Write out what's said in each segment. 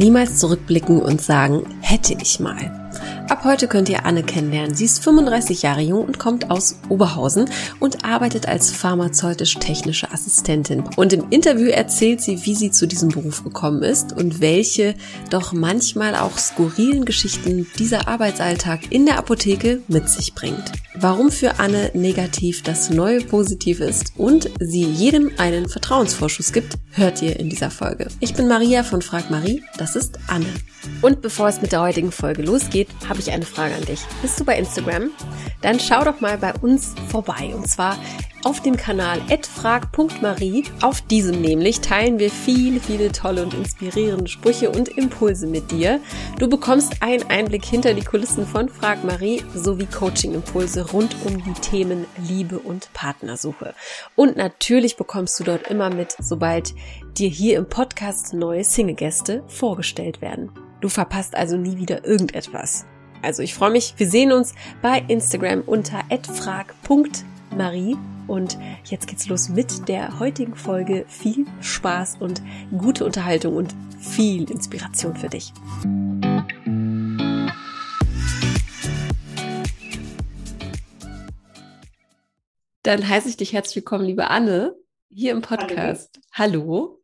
niemals zurückblicken und sagen, hätte ich mal. Ab heute könnt ihr Anne kennenlernen. Sie ist 35 Jahre jung und kommt aus Oberhausen und arbeitet als pharmazeutisch-technische Assistentin. Und im Interview erzählt sie, wie sie zu diesem Beruf gekommen ist und welche doch manchmal auch skurrilen Geschichten dieser Arbeitsalltag in der Apotheke mit sich bringt. Warum für Anne negativ das Neue positiv ist und sie jedem einen Vertrauensvorschuss gibt, hört ihr in dieser Folge. Ich bin Maria von Frag Marie, das ist Anne. Und bevor es mit der heutigen Folge losgeht, habe ich eine Frage an dich. Bist du bei Instagram? Dann schau doch mal bei uns vorbei. Und zwar auf dem Kanal @frag.marie. Auf diesem nämlich teilen wir viele, viele tolle und inspirierende Sprüche und Impulse mit dir. Du bekommst einen Einblick hinter die Kulissen von Frag Marie sowie Coaching-Impulse rund um die Themen Liebe und Partnersuche. Und natürlich bekommst du dort immer mit, sobald dir hier im Podcast neue Single-Gäste vorgestellt werden. Du verpasst also nie wieder irgendetwas. Also ich freue mich, wir sehen uns bei Instagram unter @frag.marie und jetzt geht's los mit der heutigen Folge. Viel Spaß und gute Unterhaltung und viel Inspiration für dich. Dann heiße ich dich herzlich willkommen, liebe Anne, hier im Podcast. Hallo.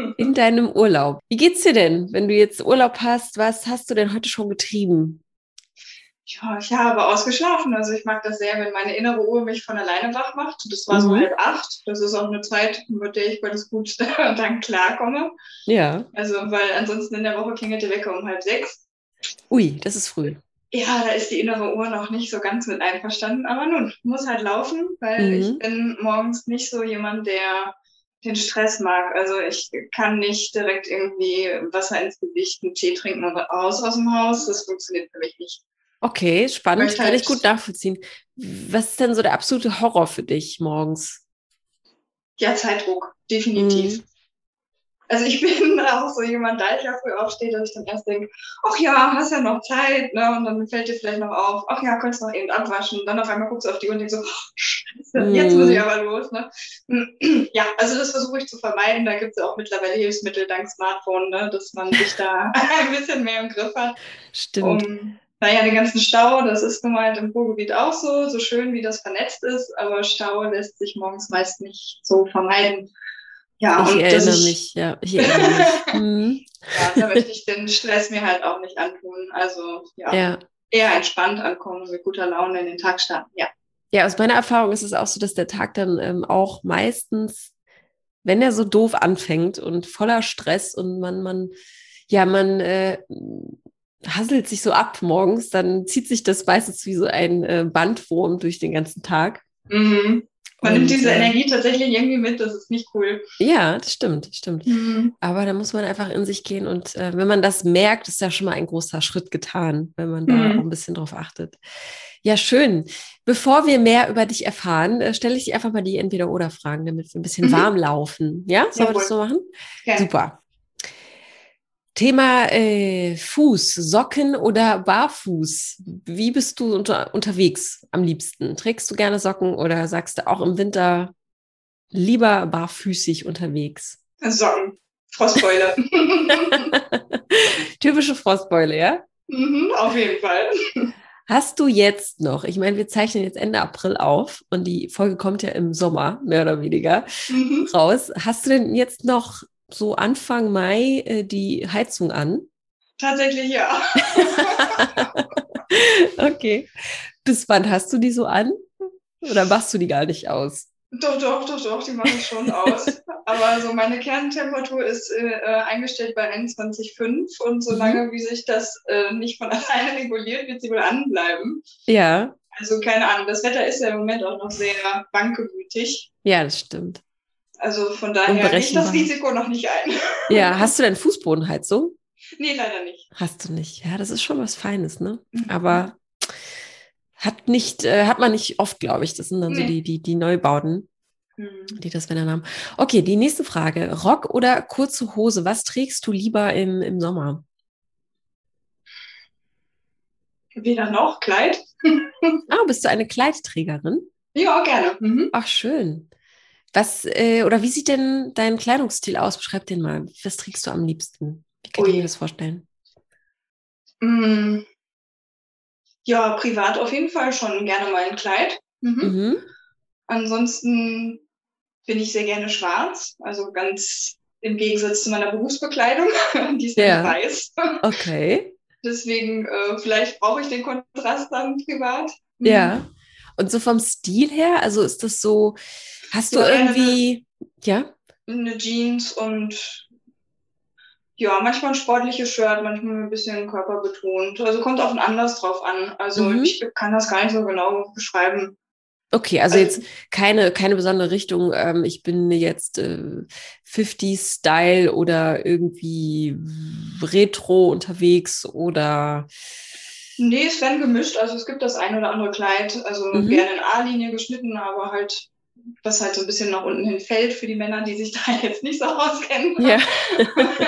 Hallo in deinem Urlaub. Wie geht's dir denn, wenn du jetzt Urlaub hast? Was hast du denn heute schon getrieben? Ja, ich habe ausgeschlafen. Also ich mag das sehr, wenn meine innere Uhr mich von alleine wach macht. Das war mhm. so halb acht. Das ist auch eine Zeit, mit der ich ganz gut dann klarkomme. Ja. Also, weil ansonsten in der Woche klingelt die Wecker um halb sechs. Ui, das ist früh. Ja, da ist die innere Uhr noch nicht so ganz mit einverstanden. Aber nun, muss halt laufen, weil mhm. ich bin morgens nicht so jemand, der den Stress mag. Also ich kann nicht direkt irgendwie Wasser ins Gesicht, einen Tee trinken und raus aus dem Haus. Das funktioniert für mich nicht. Okay, spannend, kann ich gut nachvollziehen. Was ist denn so der absolute Horror für dich morgens? Ja, Zeitdruck, definitiv. Mhm. Also ich bin auch so jemand, da ich ja früh aufstehe, dass ich dann erst denke, ach ja, hast ja noch Zeit, ne? Und dann fällt dir vielleicht noch auf, ach ja, könntest noch eben abwaschen. Und dann auf einmal guckst du auf die Uhr und denkst so, oh, Scheiße, jetzt muss ich mhm. aber los, ne? Ja, also das versuche ich zu vermeiden. Da gibt es ja auch mittlerweile Hilfsmittel dank Smartphone, ne? dass man sich da ein bisschen mehr im Griff hat. Stimmt. Um, naja, den ganzen Stau, das ist nun mal im Ruhrgebiet auch so, so schön wie das vernetzt ist, aber Stau lässt sich morgens meist nicht so vermeiden. Ja, ich und erinnere ich, mich, ja, ich erinnere mich. Mhm. ja, da möchte ich den Stress mir halt auch nicht antun. Also ja, ja. eher entspannt ankommen, mit guter Laune in den Tag starten, ja. Ja, aus meiner Erfahrung ist es auch so, dass der Tag dann ähm, auch meistens, wenn er so doof anfängt und voller Stress und man, man, ja, man äh, hasselt sich so ab morgens, dann zieht sich das meistens wie so ein äh, Bandwurm durch den ganzen Tag. Mhm. Man und, nimmt diese äh, Energie tatsächlich irgendwie mit, das ist nicht cool. Ja, das stimmt, stimmt. Mhm. Aber da muss man einfach in sich gehen und äh, wenn man das merkt, ist ja schon mal ein großer Schritt getan, wenn man da mhm. auch ein bisschen drauf achtet. Ja, schön. Bevor wir mehr über dich erfahren, äh, stelle ich dir einfach mal die Entweder-Oder-Fragen, damit wir ein bisschen mhm. warm laufen. Ja, sollen wir das so machen? Ja. Super. Thema äh, Fuß, Socken oder Barfuß. Wie bist du unter, unterwegs am liebsten? Trägst du gerne Socken oder sagst du auch im Winter lieber barfüßig unterwegs? Socken, Frostbeule. Typische Frostbeule, ja? Mhm, auf jeden Fall. Hast du jetzt noch, ich meine, wir zeichnen jetzt Ende April auf und die Folge kommt ja im Sommer, mehr oder weniger, mhm. raus. Hast du denn jetzt noch so Anfang Mai äh, die Heizung an? Tatsächlich ja. okay. Bis wann hast du die so an? Oder machst du die gar nicht aus? Doch, doch, doch, doch, die mache ich schon aus. Aber so meine Kerntemperatur ist äh, äh eingestellt bei 21,5 und solange mhm. wie sich das äh, nicht von alleine reguliert, wird sie wohl anbleiben. Ja. Also keine Ahnung, das Wetter ist ja im Moment auch noch sehr bankegütig. Ja, das stimmt. Also von daher geht das Risiko noch nicht ein. Ja, hast du denn Fußbodenheizung? Nee, leider nicht. Hast du nicht. Ja, das ist schon was Feines, ne? Mhm. Aber hat nicht, äh, hat man nicht oft, glaube ich. Das sind dann nee. so die, die, die Neubauten, mhm. die das wenn haben. Okay, die nächste Frage. Rock oder kurze Hose? Was trägst du lieber im, im Sommer? Weder noch, Kleid. ah, bist du eine Kleidträgerin? Ja, gerne. Mhm. Ach, schön. Was, äh, oder wie sieht denn dein Kleidungsstil aus? Beschreib den mal. Was trägst du am liebsten? Wie kann Ui. ich mir das vorstellen? Mm, ja, privat auf jeden Fall schon gerne mal ein Kleid. Mhm. Mhm. Ansonsten bin ich sehr gerne schwarz, also ganz im Gegensatz zu meiner Berufsbekleidung, die ist ja weiß. Okay. Deswegen, äh, vielleicht brauche ich den Kontrast dann privat. Mhm. Ja. Und so vom Stil her, also ist das so, hast du irgendwie, eine, ja? Eine Jeans und ja, manchmal ein sportliches Shirt, manchmal ein bisschen körperbetont. Also kommt auf ein anderes drauf an. Also mhm. ich kann das gar nicht so genau beschreiben. Okay, also, also jetzt keine, keine besondere Richtung. Ähm, ich bin jetzt äh, 50 Style oder irgendwie Retro unterwegs oder. Nee, es werden gemischt. Also es gibt das ein oder andere Kleid, also mhm. gerne in A-Linie geschnitten, aber halt, was halt so ein bisschen nach unten hin fällt für die Männer, die sich da jetzt nicht so auskennen. Ja.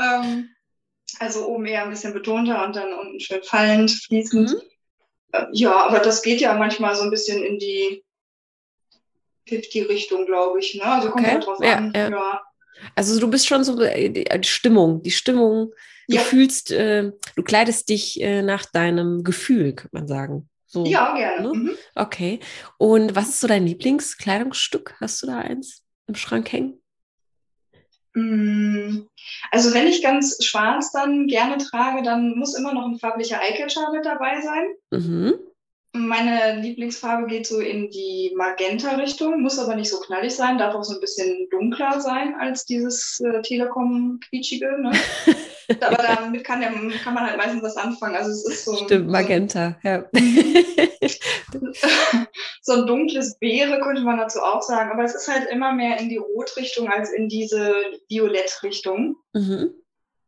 ähm, also oben eher ein bisschen betonter und dann unten schön fallend, fließend. Mhm. Ja, aber das geht ja manchmal so ein bisschen in die 50-Richtung, glaube ich. Ne? Also kommt okay. halt drauf ja, an. Ja. ja. Also du bist schon so äh, die Stimmung, die Stimmung, du ja. fühlst, äh, du kleidest dich äh, nach deinem Gefühl, könnte man sagen. So, ja, gerne. Ne? Mhm. Okay. Und was ist so dein Lieblingskleidungsstück? Hast du da eins im Schrank hängen? Mm, also wenn ich ganz schwarz dann gerne trage, dann muss immer noch ein farblicher Eyecatcher mit dabei sein. Mhm. Meine Lieblingsfarbe geht so in die Magenta-Richtung, muss aber nicht so knallig sein, darf auch so ein bisschen dunkler sein als dieses äh, Telekom-quietschige. Ne? aber damit kann, der, kann, man halt meistens was anfangen. Also es ist so. Stimmt, Magenta, so, ja. so ein dunkles Beere könnte man dazu auch sagen, aber es ist halt immer mehr in die Rotrichtung als in diese Violettrichtung. Mhm.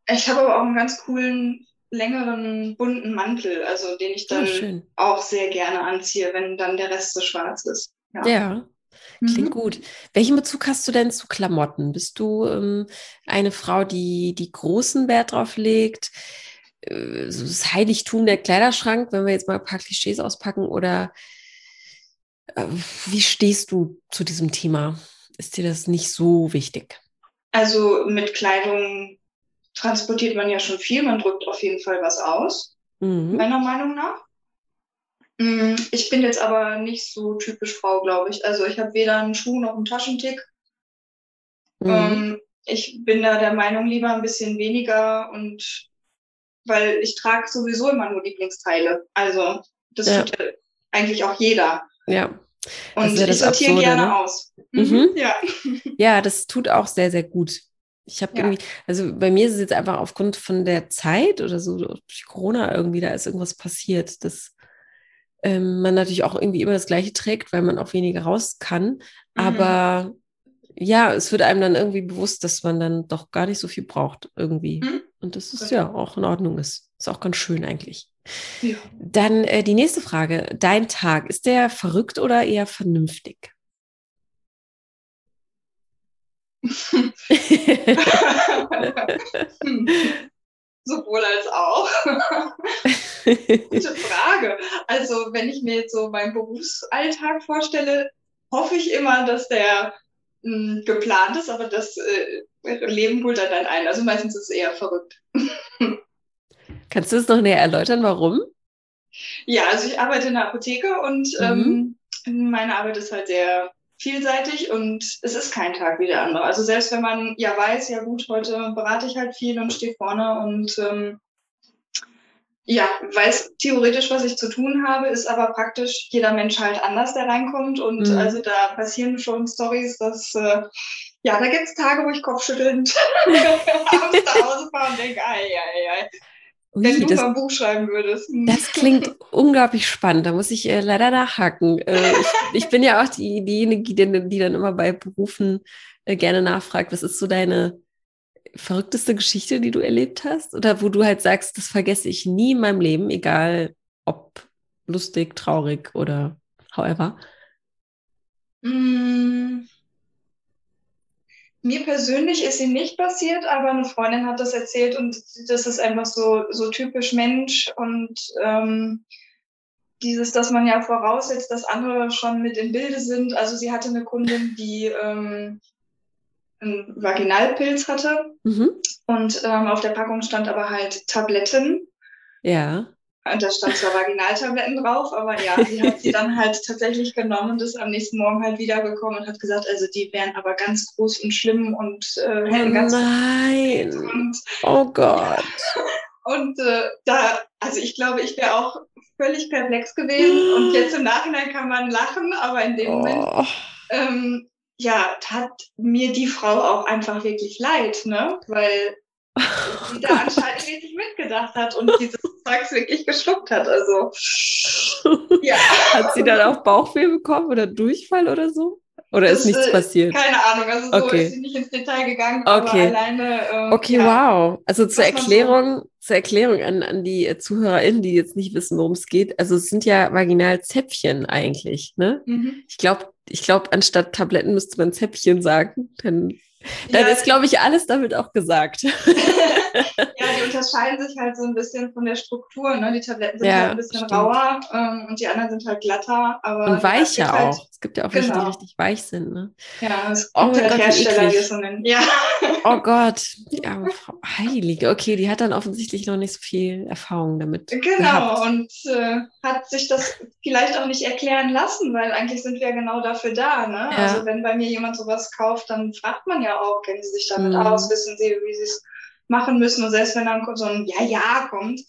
Ich habe aber auch einen ganz coolen längeren bunten Mantel, also den ich dann oh, auch sehr gerne anziehe, wenn dann der Rest so schwarz ist. Ja. ja. Klingt mhm. gut. Welchen Bezug hast du denn zu Klamotten? Bist du ähm, eine Frau, die, die großen Wert drauf legt? Äh, so das Heiligtum der Kleiderschrank, wenn wir jetzt mal ein paar Klischees auspacken? Oder äh, wie stehst du zu diesem Thema? Ist dir das nicht so wichtig? Also mit Kleidung transportiert man ja schon viel, man drückt auf jeden Fall was aus, mhm. meiner Meinung nach. Mm, ich bin jetzt aber nicht so typisch Frau, glaube ich. Also ich habe weder einen Schuh noch einen Taschentick. Mhm. Ähm, ich bin da der Meinung, lieber ein bisschen weniger und weil ich trage sowieso immer nur Lieblingsteile. Also das ja. tut ja eigentlich auch jeder. Ja. Und ja ich sortiere Absurde, gerne ne? aus. Mhm. mhm. Ja. ja, das tut auch sehr, sehr gut. Ich habe ja. irgendwie, also bei mir ist es jetzt einfach aufgrund von der Zeit oder so durch Corona irgendwie, da ist irgendwas passiert, dass ähm, man natürlich auch irgendwie immer das Gleiche trägt, weil man auch weniger raus kann. Mhm. Aber ja, es wird einem dann irgendwie bewusst, dass man dann doch gar nicht so viel braucht irgendwie. Mhm. Und das ist ja auch in Ordnung ist. Ist auch ganz schön eigentlich. Ja. Dann äh, die nächste Frage. Dein Tag, ist der verrückt oder eher vernünftig? Sowohl als auch. Gute Frage. Also, wenn ich mir jetzt so meinen Berufsalltag vorstelle, hoffe ich immer, dass der mh, hm, geplant ist, aber das äh, Leben holt dann ein. Also meistens ist es eher verrückt. Kannst du es noch näher erläutern, warum? Ja, also ich arbeite in der Apotheke und mhm. ähm, meine Arbeit ist halt sehr vielseitig und es ist kein Tag wie der andere. Also selbst wenn man ja weiß, ja gut, heute berate ich halt viel und stehe vorne und ähm, ja, weiß theoretisch, was ich zu tun habe, ist aber praktisch jeder Mensch halt anders, der reinkommt. Und mhm. also da passieren schon Stories, dass äh, ja, da gibt's Tage, wo ich kopfschüttelnd abends nach Hause fahre und denke, ei, ei, ei. Ui, Wenn du das, mal ein Buch schreiben würdest. Hm. Das klingt unglaublich spannend. Da muss ich äh, leider nachhaken. Äh, ich, ich, bin ja auch die, diejenige, die, die, dann immer bei Berufen äh, gerne nachfragt, was ist so deine verrückteste Geschichte, die du erlebt hast? Oder wo du halt sagst, das vergesse ich nie in meinem Leben, egal ob lustig, traurig oder however? Mm. Mir persönlich ist sie nicht passiert, aber eine Freundin hat das erzählt und das ist einfach so, so typisch Mensch und ähm, dieses, dass man ja voraussetzt, dass andere schon mit im Bilde sind. Also sie hatte eine Kundin, die ähm, einen Vaginalpilz hatte. Mhm. Und ähm, auf der Packung stand aber halt Tabletten. Ja. Und da stand zwar Vaginaltabletten drauf, aber ja, die hat sie dann halt tatsächlich genommen und ist am nächsten Morgen halt wiedergekommen und hat gesagt, also die wären aber ganz groß und schlimm und äh, hätten oh ganz nein. Und, oh Gott. Und äh, da, also ich glaube, ich wäre auch völlig perplex gewesen. Und jetzt im Nachhinein kann man lachen, aber in dem oh. Moment, ähm, ja, tat mir die Frau auch einfach wirklich leid, ne? Weil sie da anscheinend richtig mitgedacht hat und dieses Zeugs wirklich geschluckt hat. Also, ja. Hat sie dann auch Bauchweh bekommen oder Durchfall oder so? Oder das, ist nichts äh, passiert? Keine Ahnung, also so okay. ist sie nicht ins Detail gegangen, okay. aber alleine. Äh, okay, ja, wow. Also zur Erklärung, so zur Erklärung an, an die ZuhörerInnen, die jetzt nicht wissen, worum es geht. Also es sind ja Vaginalzäpfchen eigentlich, ne? Mhm. Ich glaube, ich glaube, anstatt Tabletten müsste man Zäpfchen sagen. Dann dann ja, ist, glaube ich, alles damit auch gesagt. ja, die unterscheiden sich halt so ein bisschen von der Struktur. Ne? Die Tabletten sind ja, halt ein bisschen stimmt. rauer ähm, und die anderen sind halt glatter. Aber und weicher halt, auch. Es gibt ja auch welche, genau. die richtig weich sind. Ne? Ja, es oh gibt halt Gott, Hersteller, die es so nennen. Ja. Oh Gott, ja, Frau Heilige. Okay, die hat dann offensichtlich noch nicht so viel Erfahrung damit. Genau, gehabt. und äh, hat sich das vielleicht auch nicht erklären lassen, weil eigentlich sind wir ja genau dafür da. Ne? Ja. Also wenn bei mir jemand sowas kauft, dann fragt man ja auch, kennen Sie sich damit mhm. aus, wissen Sie, wie Sie es machen müssen. Und selbst wenn dann so ein Ja-Ja kommt.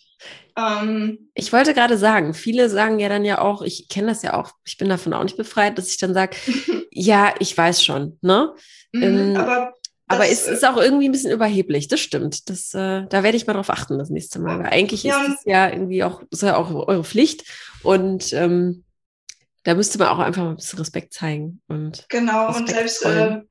Ähm, ich wollte gerade sagen, viele sagen ja dann ja auch, ich kenne das ja auch, ich bin davon auch nicht befreit, dass ich dann sage, ja, ich weiß schon, ne? Mhm, ähm, aber aber es ist auch irgendwie ein bisschen überheblich, das stimmt. Das, äh, da werde ich mal drauf achten das nächste Mal. Weil eigentlich ja, ist es ja irgendwie auch, ist ja auch eure Pflicht. Und ähm, da müsste man auch einfach mal ein bisschen Respekt zeigen. Und genau, Respekt und selbst äh,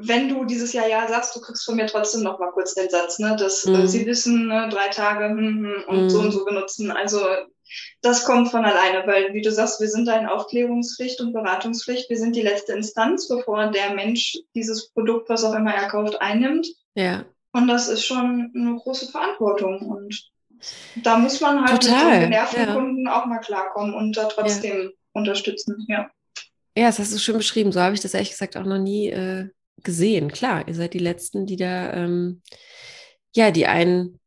wenn du dieses Jahr ja sagst, du kriegst von mir trotzdem noch mal kurz den Satz, ne, dass äh, mhm. äh, sie wissen, ne, drei Tage hm, hm, und mhm. so und so benutzen. Also das kommt von alleine, weil wie du sagst, wir sind da in Aufklärungspflicht und Beratungspflicht. Wir sind die letzte Instanz, bevor der Mensch dieses Produkt, was auch immer er kauft, einnimmt. Ja. Und das ist schon eine große Verantwortung. Und da muss man halt Total. mit so genervten ja. Kunden auch mal klarkommen und da trotzdem ja. unterstützen. Ja. Ja, das hast du schön beschrieben. So habe ich das ehrlich gesagt auch noch nie äh, gesehen. Klar, ihr seid die Letzten, die da, ähm, ja, die einen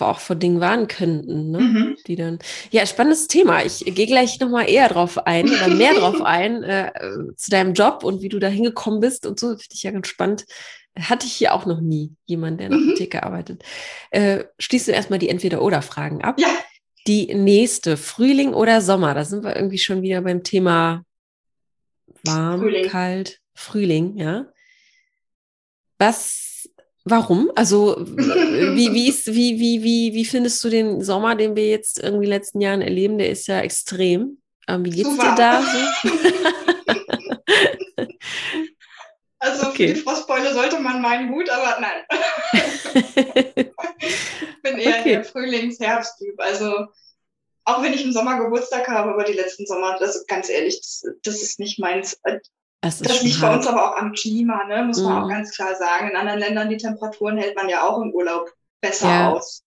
auch vor Dingen warnen könnten, ne? Mhm. die dann. Ja, spannendes Thema. Ich gehe gleich nochmal eher drauf ein oder mehr drauf ein äh, zu deinem Job und wie du da hingekommen bist und so. Finde ich ja ganz spannend. Hatte ich hier auch noch nie jemanden, der in der mhm. Apotheke arbeitet. Äh, schließt du erstmal die Entweder-Oder-Fragen ab. Ja. Die nächste, Frühling oder Sommer, da sind wir irgendwie schon wieder beim Thema warm, Frühling. kalt, Frühling, ja. Was, warum? Also, wie, wie, ist, wie, wie, wie, wie findest du den Sommer, den wir jetzt irgendwie in den letzten Jahren erleben? Der ist ja extrem. Ähm, wie geht's Super. dir da so? also, okay. für die Frostbeule sollte man meinen Hut, aber nein. ich bin eher okay. der Frühlings-Herbsttyp. Also, auch wenn ich im Sommer Geburtstag habe, aber die letzten Sommer, also ganz ehrlich, das, das ist nicht meins. Das, das liegt bei uns aber auch am Klima, ne? muss man mhm. auch ganz klar sagen. In anderen Ländern die Temperaturen hält man ja auch im Urlaub besser ja. aus.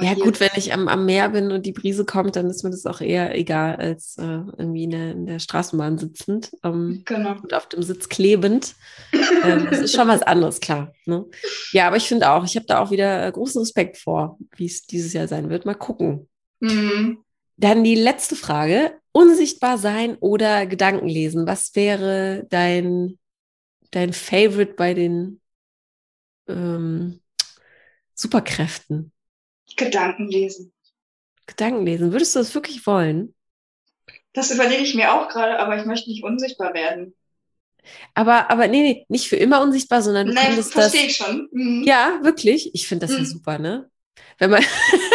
ja, gut, wenn ich am, am Meer bin und die Brise kommt, dann ist mir das auch eher egal, als äh, irgendwie in der, in der, Straßenbahn sitzend ähm, genau. und auf dem Sitz klebend. ähm, das ist schon was anderes, klar. Ne? Ja, aber ich finde auch, ich habe da auch wieder äh, großen Respekt vor, wie es dieses Jahr sein wird. Mal gucken. Mhm. Dann die letzte Frage. Unsichtbar sein oder Gedanken lesen? Was wäre dein, dein Favorite bei den ähm, Superkräften? Gedanken lesen. Gedanken lesen. Würdest du das wirklich wollen? Das überlege ich mir auch gerade, aber ich möchte nicht unsichtbar werden. Aber, aber nee, nee, nicht für immer unsichtbar, sondern du Nein, könntest verstehe ich schon. Mhm. Ja, wirklich. Ich finde das mhm. ja super, ne? Wenn man,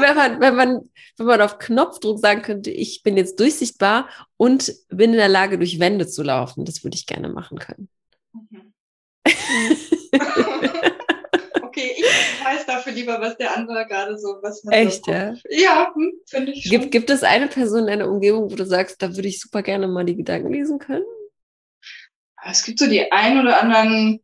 wenn man, wenn man, wenn man auf Knopfdruck sagen könnte, ich bin jetzt durchsichtbar und bin in der Lage, durch Wände zu laufen, das würde ich gerne machen können. Mhm. okay, ich weiß dafür lieber, was der andere gerade so was hat. Echt, ja? Ja, hm, finde ich schon. Gibt, gibt es eine Person in deiner Umgebung, wo du sagst, da würde ich super gerne mal die Gedanken lesen können? Es gibt so die ein oder anderen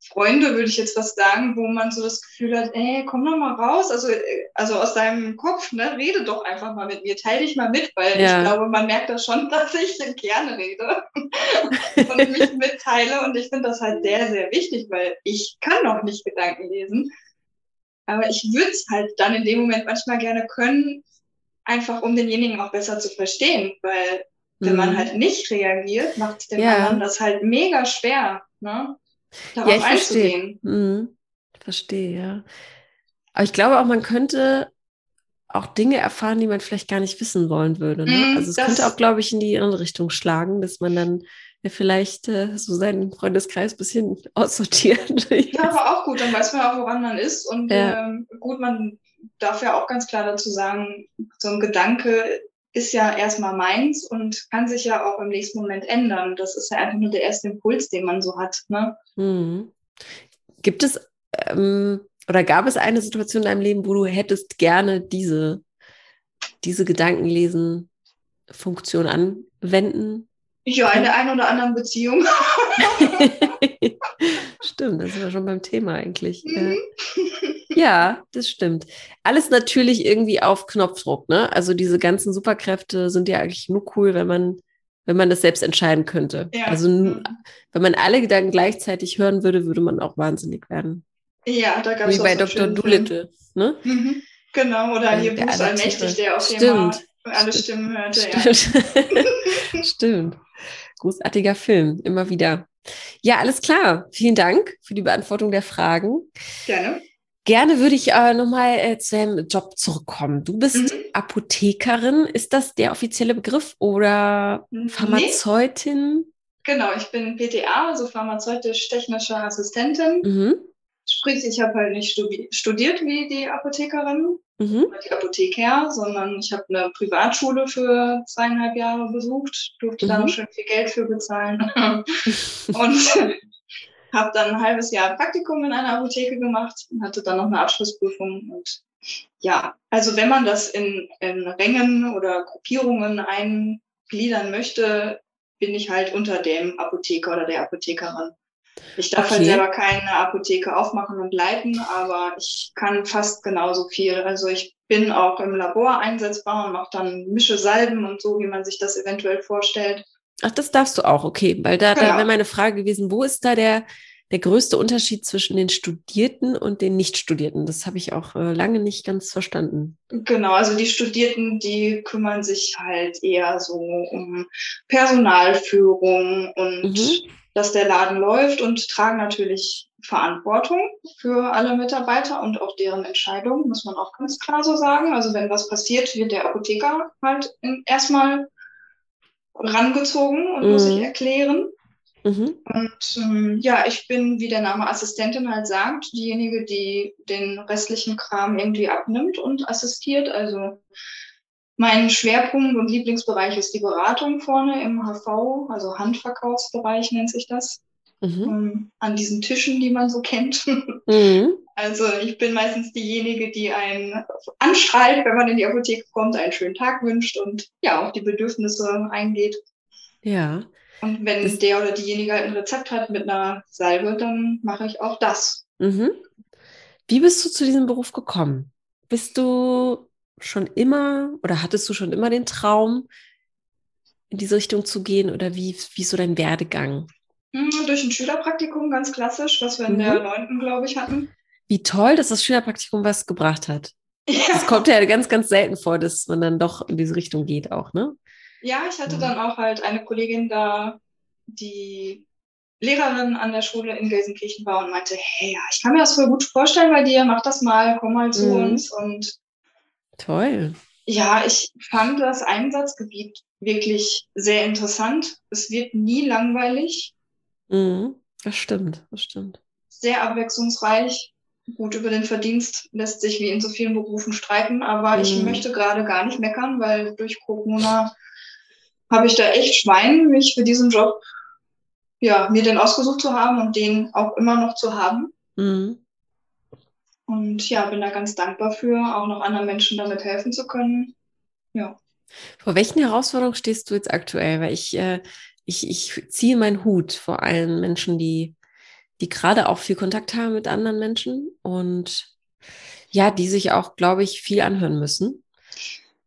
Freunde, würde ich jetzt was sagen, wo man so das Gefühl hat, ey, komm doch mal raus. Also, also aus deinem Kopf, ne, rede doch einfach mal mit mir, teile dich mal mit, weil ja. ich glaube, man merkt das schon, dass ich gerne rede und mich mitteile. Und ich finde das halt sehr, sehr wichtig, weil ich kann noch nicht Gedanken lesen. Aber ich würde es halt dann in dem Moment manchmal gerne können, einfach um denjenigen auch besser zu verstehen, weil wenn man mhm. halt nicht reagiert, macht es dem ja. anderen das halt mega schwer. Ne? Darauf ja, ich. Verstehe. Mhm. verstehe, ja. Aber ich glaube auch, man könnte auch Dinge erfahren, die man vielleicht gar nicht wissen wollen würde. Ne? Mm, also es könnte auch, glaube ich, in die andere Richtung schlagen, dass man dann ja, vielleicht äh, so seinen Freundeskreis ein bisschen aussortiert. ja, aber auch gut, dann weiß man auch, woran man ist. Und ja. ähm, gut, man darf ja auch ganz klar dazu sagen, so ein Gedanke ist ja erstmal meins und kann sich ja auch im nächsten Moment ändern. Das ist ja einfach nur der erste Impuls, den man so hat. Ne? Mhm. Gibt es ähm, oder gab es eine Situation in deinem Leben, wo du hättest gerne diese, diese Gedankenlesen-Funktion anwenden? Ja, in der einen oder anderen Beziehung. stimmt, das ist ja schon beim Thema eigentlich. Mhm. Ja, das stimmt. Alles natürlich irgendwie auf Knopfdruck, ne? Also diese ganzen Superkräfte sind ja eigentlich nur cool, wenn man, wenn man das selbst entscheiden könnte. Ja. Also wenn man alle Gedanken gleichzeitig hören würde, würde man auch wahnsinnig werden. Ja, da gab es Wie bei Dr. Doolittle, ne? Mhm. Genau, oder hier Bruce Allmächtig, der auf jeden Fall alle Stimmen hörte. Stimmt. Ja. Stimmt. Großartiger Film, immer wieder. Ja, alles klar. Vielen Dank für die Beantwortung der Fragen. Gerne. Gerne würde ich äh, nochmal äh, zu deinem Job zurückkommen. Du bist mhm. Apothekerin. Ist das der offizielle Begriff oder Pharmazeutin? Nee. Genau, ich bin PTA, also pharmazeutisch-technische Assistentin. Mhm. Sprich, ich habe halt nicht studiert wie die Apothekerin, mhm. die Apotheker, sondern ich habe eine Privatschule für zweieinhalb Jahre besucht, durfte mhm. da noch schön viel Geld für bezahlen und habe dann ein halbes Jahr Praktikum in einer Apotheke gemacht und hatte dann noch eine Abschlussprüfung und ja, also wenn man das in, in Rängen oder Gruppierungen eingliedern möchte, bin ich halt unter dem Apotheker oder der Apothekerin. Ich darf halt okay. halt selber keine Apotheke aufmachen und leiten, aber ich kann fast genauso viel. Also ich bin auch im Labor einsetzbar und mache dann Mische Salben und so, wie man sich das eventuell vorstellt. Ach, das darfst du auch, okay. Weil da, genau. da wäre meine Frage gewesen, wo ist da der, der größte Unterschied zwischen den Studierten und den Nicht-Studierten? Das habe ich auch äh, lange nicht ganz verstanden. Genau, also die Studierten, die kümmern sich halt eher so um Personalführung und mhm dass der Laden läuft und tragen natürlich Verantwortung für alle Mitarbeiter und auch deren Entscheidungen, muss man auch ganz klar so sagen. Also wenn was passiert, wird der Apotheker halt erstmal rangezogen und mhm. muss sich erklären. Mhm. Und ähm, ja, ich bin, wie der Name Assistentin halt sagt, diejenige, die den restlichen Kram irgendwie abnimmt und assistiert. Also mein Schwerpunkt und Lieblingsbereich ist die Beratung vorne im HV, also Handverkaufsbereich nennt sich das. Mhm. Ähm, an diesen Tischen, die man so kennt. Mhm. Also ich bin meistens diejenige, die einen anschreit, wenn man in die Apotheke kommt, einen schönen Tag wünscht und ja, auf die Bedürfnisse eingeht. Ja. Und wenn das der oder diejenige halt ein Rezept hat mit einer Salbe, dann mache ich auch das. Mhm. Wie bist du zu diesem Beruf gekommen? Bist du schon immer oder hattest du schon immer den Traum, in diese Richtung zu gehen oder wie, wie ist so dein Werdegang? Hm, durch ein Schülerpraktikum, ganz klassisch, was wir in mhm. der neunten, glaube ich, hatten. Wie toll, dass das Schülerpraktikum was gebracht hat. Ja. Das kommt ja ganz, ganz selten vor, dass man dann doch in diese Richtung geht auch, ne? Ja, ich hatte dann auch halt eine Kollegin da, die Lehrerin an der Schule in Gelsenkirchen war und meinte, hey, ja, ich kann mir das voll gut vorstellen bei dir, mach das mal, komm mal zu mhm. uns und Toll. Ja, ich fand das Einsatzgebiet wirklich sehr interessant. Es wird nie langweilig. Mhm, das stimmt, das stimmt. Sehr abwechslungsreich. Gut, über den Verdienst lässt sich wie in so vielen Berufen streiten, aber mhm. ich möchte gerade gar nicht meckern, weil durch Corona habe ich da echt Schwein, mich für diesen Job, ja, mir den ausgesucht zu haben und den auch immer noch zu haben. Mhm. Und ja, bin da ganz dankbar für, auch noch anderen Menschen damit helfen zu können. Ja. Vor welchen Herausforderungen stehst du jetzt aktuell? Weil ich, äh, ich, ich ziehe meinen Hut vor allen Menschen, die, die gerade auch viel Kontakt haben mit anderen Menschen und ja, die sich auch, glaube ich, viel anhören müssen.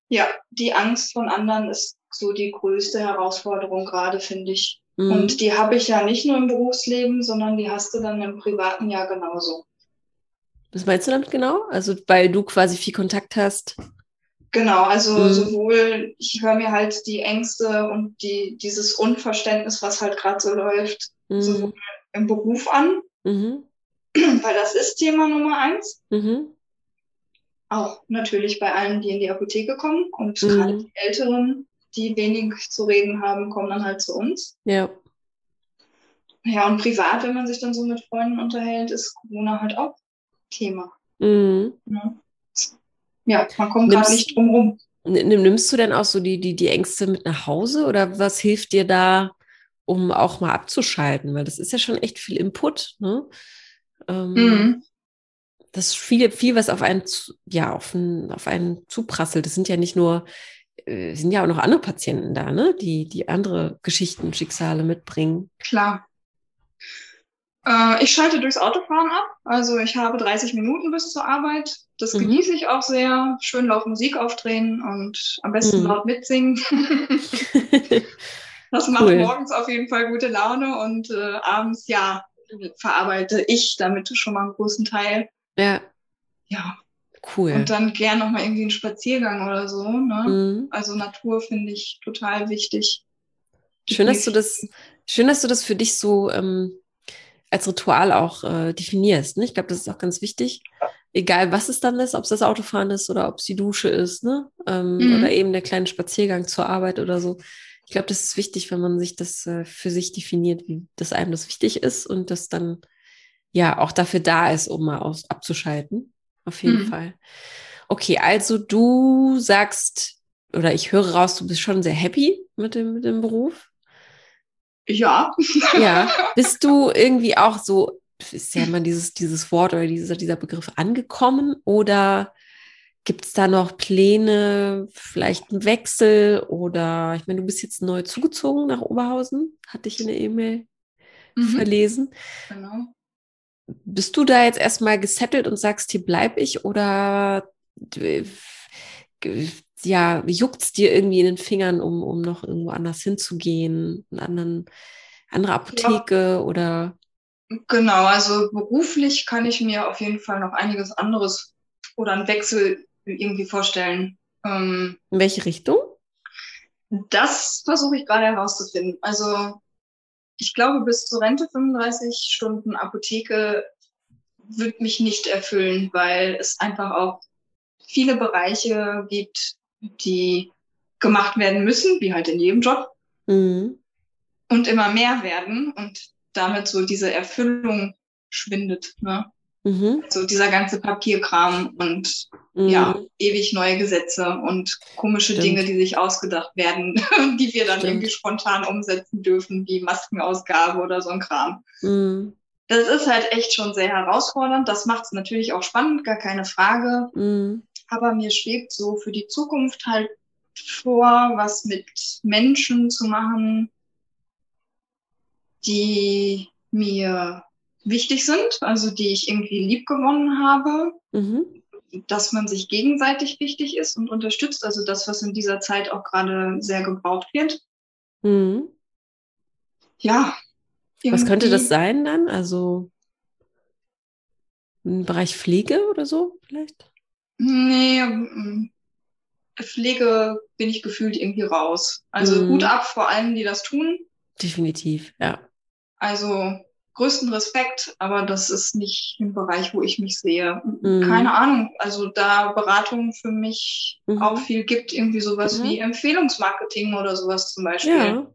Ja, die Angst von anderen ist so die größte Herausforderung gerade, finde ich. Mhm. Und die habe ich ja nicht nur im Berufsleben, sondern die hast du dann im privaten ja genauso. Was meinst du damit genau? Also, weil du quasi viel Kontakt hast. Genau, also mhm. sowohl, ich höre mir halt die Ängste und die, dieses Unverständnis, was halt gerade so läuft, mhm. sowohl im Beruf an, mhm. weil das ist Thema Nummer eins. Mhm. Auch natürlich bei allen, die in die Apotheke kommen und mhm. gerade die Älteren, die wenig zu reden haben, kommen dann halt zu uns. Ja. Ja, und privat, wenn man sich dann so mit Freunden unterhält, ist Corona halt auch Thema. Mhm. Ja. Ja. man kommt gerade nicht drum rum. Nimmst du denn auch so die, die, die Ängste mit nach Hause oder was hilft dir da, um auch mal abzuschalten? Weil das ist ja schon echt viel Input. Ne? Ähm, mhm. Das ist viel, viel, was auf einen, ja, auf einen, auf einen zuprasselt. Das sind ja nicht nur äh, sind ja auch noch andere Patienten da, ne? die, die andere Geschichten, Schicksale mitbringen. Klar. Äh, ich schalte durchs Autofahren ab. Also ich habe 30 Minuten bis zur Arbeit. Das mhm. genieße ich auch sehr. Schön laut Musik aufdrehen und am besten mhm. laut mitsingen. das macht cool. morgens auf jeden Fall gute Laune und äh, abends, ja, verarbeite ich damit schon mal einen großen Teil. Ja. Ja, Cool. Und dann gern nochmal irgendwie einen Spaziergang oder so. Ne? Mhm. Also Natur finde ich total wichtig. Schön, dass du das, schön, dass du das für dich so ähm, als Ritual auch äh, definierst. Ne? Ich glaube, das ist auch ganz wichtig. Egal, was es dann ist, ob es das Autofahren ist oder ob es die Dusche ist, ne? Ähm, mhm. Oder eben der kleine Spaziergang zur Arbeit oder so. Ich glaube, das ist wichtig, wenn man sich das äh, für sich definiert, wie das einem das wichtig ist und das dann ja auch dafür da ist, um mal aus, abzuschalten auf jeden mhm. Fall. Okay, also du sagst, oder ich höre raus, du bist schon sehr happy mit dem, mit dem Beruf. Ja. Ja. Bist du irgendwie auch so, ist ja immer dieses, dieses Wort oder dieser, dieser Begriff angekommen oder gibt es da noch Pläne, vielleicht einen Wechsel oder ich meine, du bist jetzt neu zugezogen nach Oberhausen, hatte ich in der E-Mail mhm. verlesen. Genau bist du da jetzt erstmal gesettelt und sagst, hier bleib ich oder ja, juckt es dir irgendwie in den Fingern, um, um noch irgendwo anders hinzugehen, eine anderen, andere Apotheke ja. oder? Genau, also beruflich kann ich mir auf jeden Fall noch einiges anderes oder einen Wechsel irgendwie vorstellen. Ähm, in welche Richtung? Das versuche ich gerade herauszufinden. Also ich glaube, bis zur Rente 35 Stunden Apotheke wird mich nicht erfüllen, weil es einfach auch viele Bereiche gibt, die gemacht werden müssen, wie halt in jedem Job. Mhm. Und immer mehr werden und damit so diese Erfüllung schwindet. Ne? Mhm. So dieser ganze Papierkram und mhm. ja, ewig neue Gesetze und komische Stimmt. Dinge, die sich ausgedacht werden, die wir dann Stimmt. irgendwie spontan umsetzen dürfen, wie Maskenausgabe oder so ein Kram. Mhm. Das ist halt echt schon sehr herausfordernd. Das macht es natürlich auch spannend, gar keine Frage. Aber mir schwebt so für die Zukunft halt vor, was mit Menschen zu machen, die mir wichtig sind, also die ich irgendwie lieb gewonnen habe, mhm. dass man sich gegenseitig wichtig ist und unterstützt, also das, was in dieser Zeit auch gerade sehr gebraucht wird. Mhm. Ja. Was könnte das sein dann? Also im Bereich Pflege oder so vielleicht? Nee, mm, Pflege bin ich gefühlt irgendwie raus. Also mhm. Hut ab vor allen, die das tun. Definitiv, ja. Also größten Respekt, aber das ist nicht im Bereich, wo ich mich sehe. Mhm. Keine Ahnung, also da Beratung für mich mhm. auch viel gibt, irgendwie sowas mhm. wie Empfehlungsmarketing oder sowas zum Beispiel. Ja,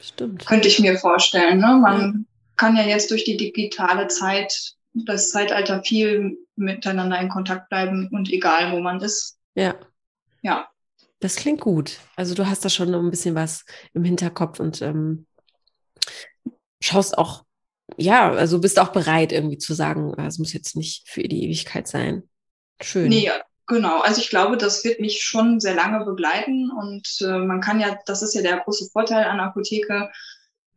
stimmt. Könnte ich mir vorstellen. Ne? Man ja. kann ja jetzt durch die digitale Zeit, das Zeitalter viel miteinander in Kontakt bleiben und egal, wo man ist. Ja. Ja. Das klingt gut. Also du hast da schon noch ein bisschen was im Hinterkopf und ähm, schaust auch ja, also bist auch bereit, irgendwie zu sagen, ah, es muss jetzt nicht für die Ewigkeit sein. Schön. Nee, genau. Also ich glaube, das wird mich schon sehr lange begleiten und äh, man kann ja, das ist ja der große Vorteil an Apotheke,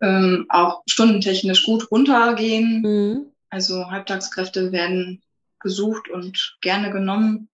ähm, auch stundentechnisch gut runtergehen. Mhm. Also Halbtagskräfte werden gesucht und gerne genommen.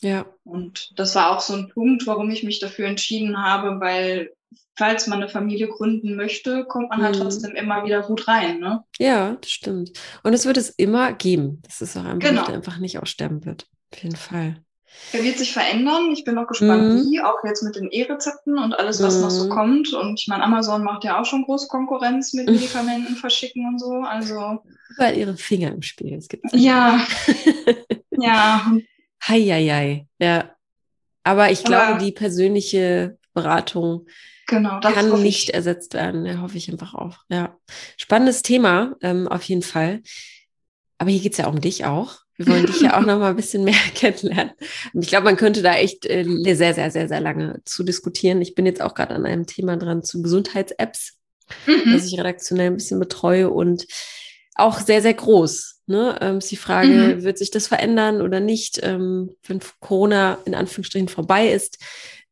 Ja. Und das war auch so ein Punkt, warum ich mich dafür entschieden habe, weil falls man eine Familie gründen möchte, kommt man halt mhm. trotzdem immer wieder gut rein. Ne? Ja, das stimmt. Und es wird es immer geben. Das ist auch ein genau. Beruf, der einfach nicht aussterben wird. Auf jeden Fall. Er wird sich verändern. Ich bin auch gespannt, mhm. wie, auch jetzt mit den E-Rezepten und alles, was mhm. noch so mhm. kommt. Und ich meine, Amazon macht ja auch schon große Konkurrenz mit Medikamenten verschicken und so. Also. Überall ihre Finger im Spiel. Es gibt ja. ja. Heieiei. Ja. Aber ich glaube, Aber, die persönliche Beratung genau, kann nicht ersetzt werden. Da hoffe ich einfach auch. Ja. Spannendes Thema, ähm, auf jeden Fall. Aber hier geht es ja um dich auch. Wir wollen dich ja auch noch mal ein bisschen mehr kennenlernen. Und ich glaube, man könnte da echt äh, sehr, sehr, sehr, sehr lange zu diskutieren. Ich bin jetzt auch gerade an einem Thema dran zu Gesundheits-Apps, mhm. das ich redaktionell ein bisschen betreue und auch sehr, sehr groß. Ne? Ähm, ist die Frage, mhm. wird sich das verändern oder nicht, ähm, wenn Corona in Anführungsstrichen vorbei ist?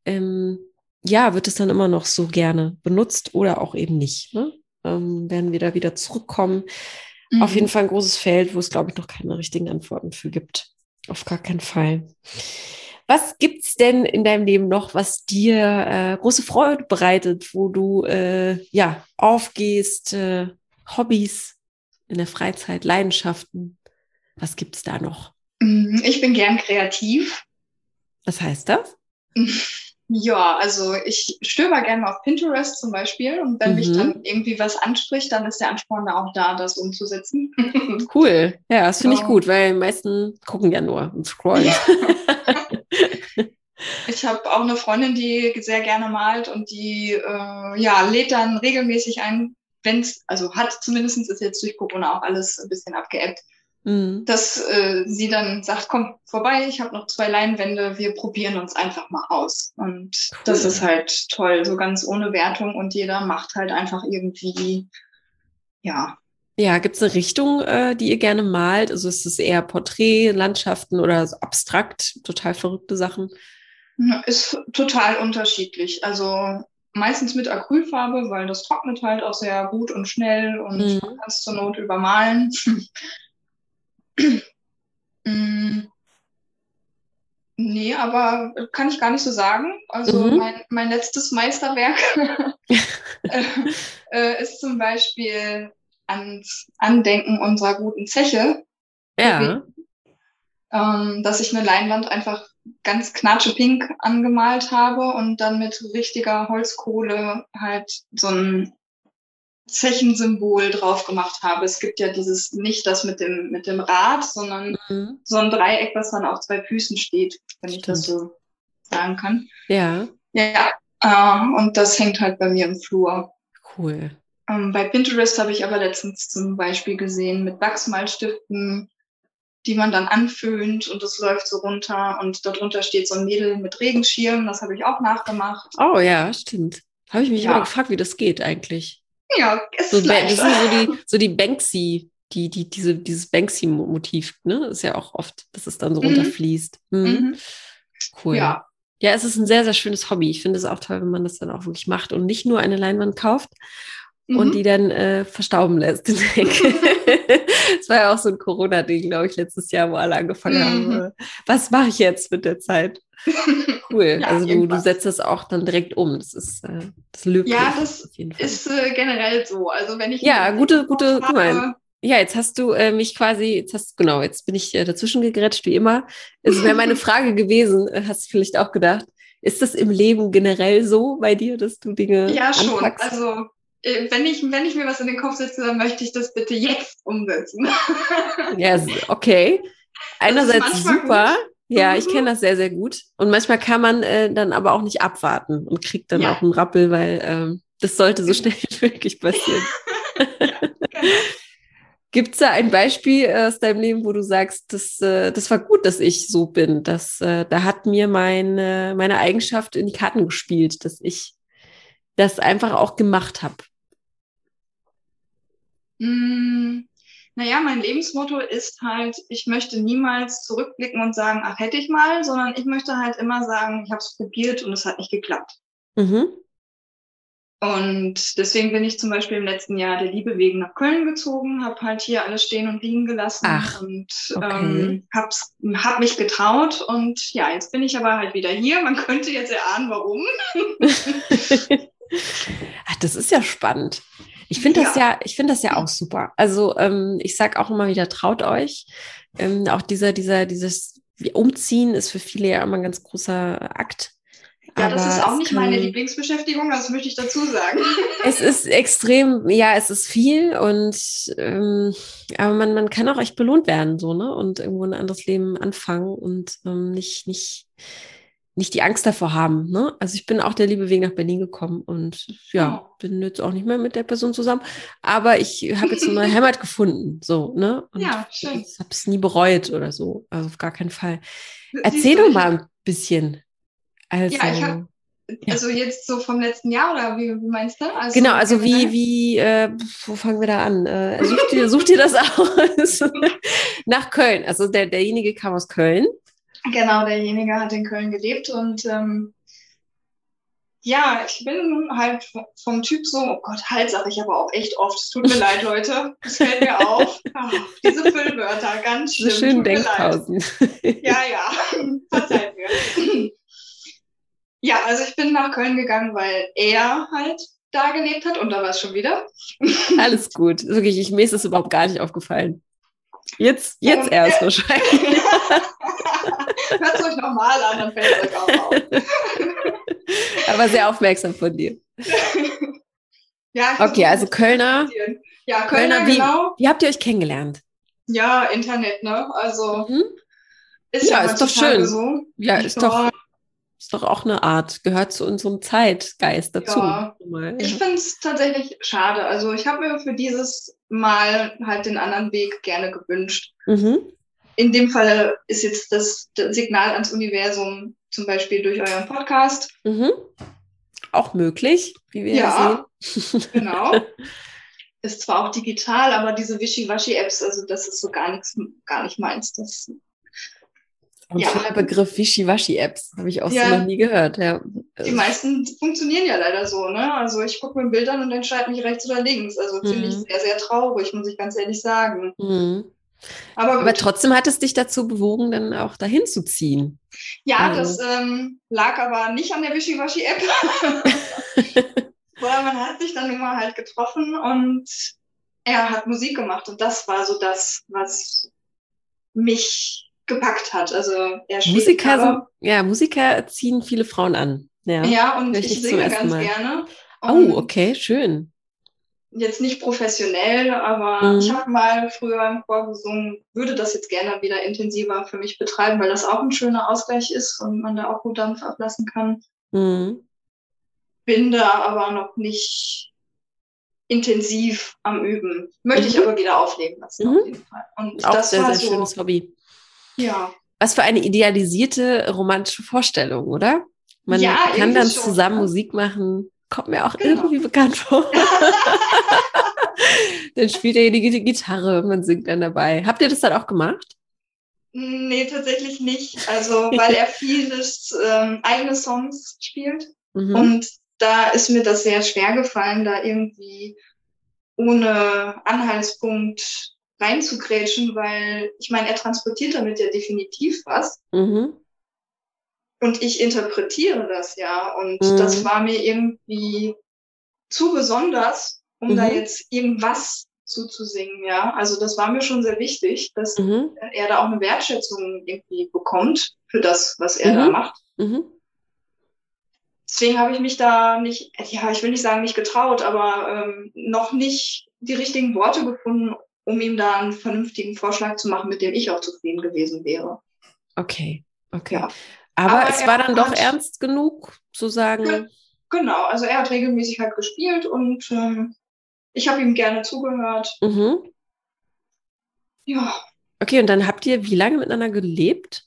Ähm, ja, wird es dann immer noch so gerne benutzt oder auch eben nicht? Ne? Ähm, werden wir da wieder zurückkommen? Mhm. Auf jeden Fall ein großes Feld, wo es, glaube ich, noch keine richtigen Antworten für gibt. Auf gar keinen Fall. Was gibt's denn in deinem Leben noch, was dir äh, große Freude bereitet, wo du äh, ja aufgehst, äh, Hobbys in der Freizeit, Leidenschaften? Was gibt's da noch? Mhm, ich bin gern kreativ. Was heißt das? Ja, also ich stöber gerne auf Pinterest zum Beispiel und wenn mhm. mich dann irgendwie was anspricht, dann ist der Ansporn da auch da, das umzusetzen. cool. Ja, das finde ich gut, weil die meisten gucken ja nur und scrollen. Ja. ich habe auch eine Freundin, die sehr gerne malt und die äh, ja, lädt dann regelmäßig ein, wenn es, also hat zumindest ist jetzt durch Corona auch alles ein bisschen abgeebbt, Mhm. Dass äh, sie dann sagt, komm vorbei, ich habe noch zwei Leinwände, wir probieren uns einfach mal aus. Und cool. das ist halt toll, so ganz ohne Wertung und jeder macht halt einfach irgendwie, ja. Ja, gibt es eine Richtung, äh, die ihr gerne malt? Also ist es eher Porträt, Landschaften oder so abstrakt, total verrückte Sachen? Ist total unterschiedlich. Also meistens mit Acrylfarbe, weil das trocknet halt auch sehr gut und schnell und mhm. man kann es zur Not übermalen. Mm. Nee, aber kann ich gar nicht so sagen. Also mhm. mein, mein letztes Meisterwerk äh, äh, ist zum Beispiel ans Andenken unserer guten Zeche. Ja. Ähm, dass ich eine Leinwand einfach ganz knatschepink angemalt habe und dann mit richtiger Holzkohle halt so ein Zechensymbol drauf gemacht habe. Es gibt ja dieses nicht das mit dem mit dem Rad, sondern mhm. so ein Dreieck, was dann auf zwei Füßen steht, wenn Stimmt. ich das so sagen kann. Ja. Ja. Äh, und das hängt halt bei mir im Flur. Cool. Ähm, bei Pinterest habe ich aber letztens zum Beispiel gesehen mit Wachsmalstiften, die man dann anföhnt und es läuft so runter und darunter steht so ein Mädel mit Regenschirm. Das habe ich auch nachgemacht. Oh ja, stimmt. Habe ich mich ja. immer gefragt, wie das geht eigentlich. Ja, ist so, Das sind so die, so die Banksy, die, die, diese, dieses Banksy-Motiv, ne? Ist ja auch oft, dass es dann so mhm. runterfließt. Mhm. Mhm. Cool. Ja. ja, es ist ein sehr, sehr schönes Hobby. Ich finde es auch toll, wenn man das dann auch wirklich macht und nicht nur eine Leinwand kauft, und mhm. die dann äh, verstauben lässt. das war ja auch so ein Corona-Ding, glaube ich, letztes Jahr, wo alle angefangen mhm. haben. Was mache ich jetzt mit der Zeit? Cool. ja, also du, du, setzt das auch dann direkt um. Das ist äh, das löblich. Ja, das ist äh, generell so. Also wenn ich ja gute gute. Guck mal. Ja, jetzt hast du äh, mich quasi, jetzt hast genau, jetzt bin ich äh, dazwischen gegrätscht wie immer. Es wäre meine Frage gewesen, äh, hast du vielleicht auch gedacht, ist das im Leben generell so bei dir, dass du Dinge Ja, schon. Anpackst? Also äh, wenn ich, wenn ich mir was in den Kopf setze, dann möchte ich das bitte jetzt umsetzen. ja, okay. Einerseits super, gut. Ja, ich kenne mhm. das sehr, sehr gut. Und manchmal kann man äh, dann aber auch nicht abwarten und kriegt dann ja. auch einen Rappel, weil ähm, das sollte so schnell wie möglich passieren. ja, genau. Gibt es da ein Beispiel äh, aus deinem Leben, wo du sagst, das, äh, das war gut, dass ich so bin? Das, äh, da hat mir meine, meine Eigenschaft in die Karten gespielt, dass ich das einfach auch gemacht habe. Mm, naja, mein Lebensmotto ist halt, ich möchte niemals zurückblicken und sagen, ach, hätte ich mal, sondern ich möchte halt immer sagen, ich habe es probiert und es hat nicht geklappt. Mhm. Und deswegen bin ich zum Beispiel im letzten Jahr der Liebe wegen nach Köln gezogen, habe halt hier alles stehen und liegen gelassen Ach, und okay. ähm, hab's, hab mich getraut. Und ja, jetzt bin ich aber halt wieder hier. Man könnte jetzt erahnen, warum. Ach, das ist ja spannend. Ich finde das Ja. ja, ich finde das ja auch super. Also ähm, ich sage auch immer wieder, traut euch. Ähm, auch dieser, dieser, dieses Umziehen ist für viele ja immer ein ganz großer Akt. Ja, das Aber ist auch nicht kann- meine Lieblingsbeschäftigung, das möchte ich dazu sagen. Es ist extrem, ja, es ist viel und ähm, aber man, man kann auch echt belohnt werden, so, ne? Und irgendwo ein anderes Leben anfangen und ähm, nicht, nicht, nicht die Angst davor haben, ne? Also ich bin auch der liebe Weg nach Berlin gekommen und ja, bin jetzt auch nicht mehr mit der Person zusammen, aber ich habe jetzt eine neue Heimat gefunden, so, ne? Und Ja, schön. ich habe es nie bereut oder so, also auf gar keinen Fall. Erzähl doch mal ein bisschen. Also, Ja, ich hab- Also jetzt so vom letzten Jahr oder wie, wie meinst du? Also Genau, also wie, wie, äh, wo fangen wir da an? Äh, such, dir, such dir das aus. Nach Köln. Also der, derjenige kam aus Köln. Genau, derjenige hat in Köln gelebt und ähm, ja, ich bin halt vom Typ so, oh Gott, halt sage ich aber auch echt oft. Es tut mir leid, Leute. Es fällt mir auf. Ach, diese Füllwörter, ganz schlimm. Leid. Denkpausen. Ja, ja, verzeiht mir. Ja, also ich bin nach Köln gegangen, weil er halt da gelebt hat und da war es schon wieder. Alles gut. Wirklich, ich, mir ist das überhaupt gar nicht aufgefallen. Jetzt, jetzt Und, erst äh, wahrscheinlich. Hört es euch nochmal an, dann fällt es euch auch auf. Aber sehr aufmerksam von dir. Ja, Okay, also Kölner. Ja, Kölner, Kölner, wie- genau. Wie habt ihr euch kennengelernt? Ja, Internet, ne? Also Mhm. ist Ja, ja, ist doch schön. so. Ja, Ich ist doch, ist doch auch eine Art, gehört zu unserem Zeitgeist dazu. Ja. Ich finde es tatsächlich schade. Also ich habe mir für dieses Mal halt den anderen Weg gerne gewünscht. Mhm. In dem Fall ist jetzt das, das Signal ans Universum zum Beispiel durch euren Podcast. Mhm. Auch möglich, wie wir ja, Ja. sehen. Genau. ist zwar auch digital, aber diese Wischiwaschi-Apps, also das ist so gar nichts, gar nicht meins. Das, Ein Ja. schöner Begriff, Wischiwaschi-Apps, habe ich auch Ja. so noch nie gehört. Ja. die meisten funktionieren ja leider so, ne? Also ich gucke mir ein Bild an und entscheide mich rechts oder links. Also finde ich Mhm. sehr, sehr traurig, muss ich ganz ehrlich sagen. Mhm. Aber, Aber trotzdem hat es dich dazu bewogen, dann auch dahin zu ziehen. Ja, Also- das ähm, lag aber nicht an der Wischiwaschi-App. Weil man hat sich dann nun mal halt getroffen und er hat Musik gemacht und das war so das, was mich gepackt hat. Also er Musiker, sind, ja, Musiker ziehen viele Frauen an. Ja. ja, und ich ich singe ganz Mal. gerne. Oh, Und okay, schön. Jetzt nicht professionell, aber Mhm. ich habe mal früher im Chor gesungen, würde das jetzt gerne wieder intensiver für mich betreiben, weil das auch ein schöner Ausgleich ist und man da auch gut Dampf ablassen kann. Mhm. bin da aber noch nicht intensiv am Üben. Möchte ich Mhm. aber wieder aufleben lassen, Mhm. auf jeden Fall. Und Auch das sehr, war sehr so, schönes Hobby. Ja. Was für eine idealisierte romantische Vorstellung, oder? Man Ja, kann dann schon, zusammen ne? Musik machen. Kommt mir auch Genau. irgendwie bekannt vor. dann spielt derjenige die Gitarre und man singt dann dabei. Habt ihr das dann auch gemacht? Nee, tatsächlich nicht. Also, weil er vieles ähm, eigene Songs spielt. Mhm. Und da ist mir das sehr schwer gefallen, da irgendwie ohne Anhaltspunkt reinzugrätschen, weil ich meine, er transportiert damit ja definitiv was. Mhm. Und ich interpretiere das ja. Und Mhm. das war mir irgendwie zu besonders, um da Mhm. jetzt irgendwas zuzusingen, ja. Also das war mir schon sehr wichtig, dass Mhm. er da auch eine Wertschätzung irgendwie bekommt für das, was er Mhm. da macht. Mhm. Deswegen habe ich mich da nicht, ja, ich will nicht sagen nicht getraut, aber ähm, noch nicht die richtigen Worte gefunden, um ihm da einen vernünftigen Vorschlag zu machen, mit dem ich auch zufrieden gewesen wäre. Okay, okay. Ja. Aber, Aber es war dann doch hat- ernst genug, zu sagen. Genau, also er hat regelmäßig halt gespielt und ähm, ich habe ihm gerne zugehört. mhm. Ja, Okay, und dann habt ihr wie lange miteinander gelebt?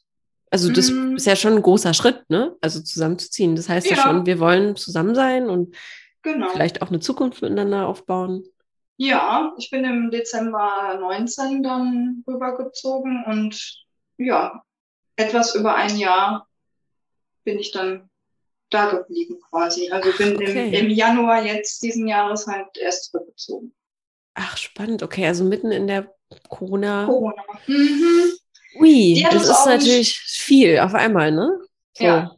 Also das Mm. ist ja schon ein großer Schritt, ne? Also zusammenzuziehen. Das heißt ja, Ja. schon, wir wollen zusammen sein und genau. vielleicht auch eine Zukunft miteinander aufbauen. Ja, ich bin im Dezember 19 dann rübergezogen und ja, etwas über ein Jahr bin ich dann da geblieben quasi. Also bin okay. im, im, Januar jetzt diesen Jahres halt erst zurückgezogen. Ach, spannend. Okay, also mitten in der Corona. Corona. Mhm. Ui, das ist natürlich viel auf einmal, ne? So. Ja.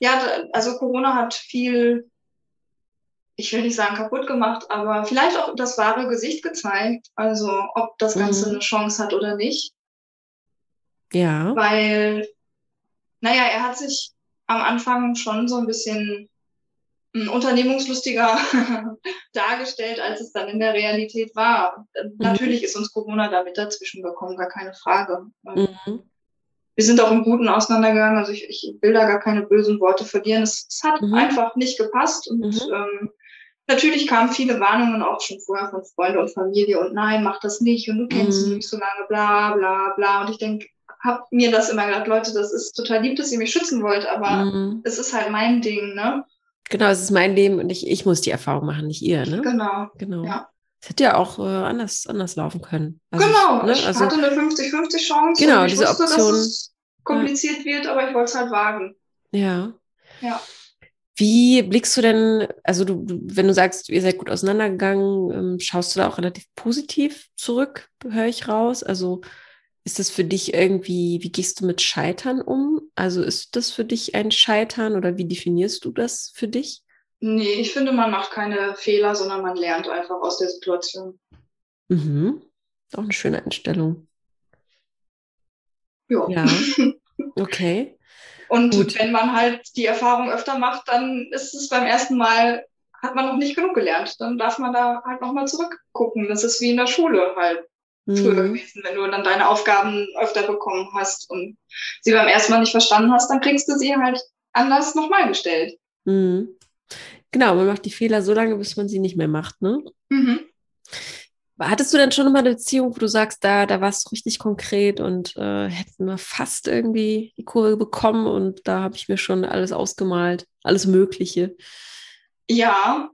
Ja, also Corona hat viel, ich will nicht sagen kaputt gemacht, aber vielleicht auch das wahre Gesicht gezeigt. Also ob das Ganze mhm. eine Chance hat oder nicht. Ja. Weil, naja, er hat sich am Anfang schon so ein bisschen hm, unternehmungslustiger dargestellt, als es dann in der Realität war. Mhm. Natürlich ist uns Corona damit dazwischen gekommen, gar keine Frage. Mhm. Wir sind auch im Guten auseinandergegangen, also ich, ich will da gar keine bösen Worte verlieren. Es, es hat mhm. einfach nicht gepasst und mhm. ähm, natürlich kamen viele Warnungen auch schon vorher von Freunden und Familie und nein, mach das nicht und du kennst mhm. ihn nicht so lange, bla bla bla. Und ich denke, habe mir das immer gedacht, Leute, das ist total lieb, dass ihr mich schützen wollt, aber mhm. es ist halt mein Ding, ne? Genau, es ist mein Leben und ich, ich muss die Erfahrung machen, nicht ihr, ne? Genau. Genau. Ja. Es hätte ja auch äh, anders, anders laufen können. Also, genau, ne? ich also, hatte eine 50-50 Chance. Genau, diese wusste, Option. Dass es kompliziert ja. wird, aber ich wollte es halt wagen. Ja. Ja. Wie blickst du denn, also du, wenn du sagst, ihr seid gut auseinandergegangen, ähm, schaust du da auch relativ positiv zurück, höre ich raus? Also ist das für dich irgendwie, wie gehst du mit Scheitern um? Also ist das für dich ein Scheitern oder wie definierst du das für dich? Nee, ich finde, man macht keine Fehler, sondern man lernt einfach aus der Situation. Mhm. Auch eine schöne Einstellung. Jo. Ja. Okay. Und Gut. wenn man halt die Erfahrung öfter macht, dann ist es beim ersten Mal, hat man noch nicht genug gelernt. Dann darf man da halt nochmal zurückgucken. Das ist wie in der Schule halt mhm. früher gewesen. Wenn du dann deine Aufgaben öfter bekommen hast und sie beim ersten Mal nicht verstanden hast, dann kriegst du sie halt anders nochmal gestellt. Mhm. Genau, man macht die Fehler so lange, bis man sie nicht mehr macht, ne? Mhm. Hattest du denn schon mal eine Beziehung, wo du sagst, da, da warst du richtig konkret und äh, hätten wir fast irgendwie die Kurve bekommen und da habe ich mir schon alles ausgemalt, alles Mögliche? Ja,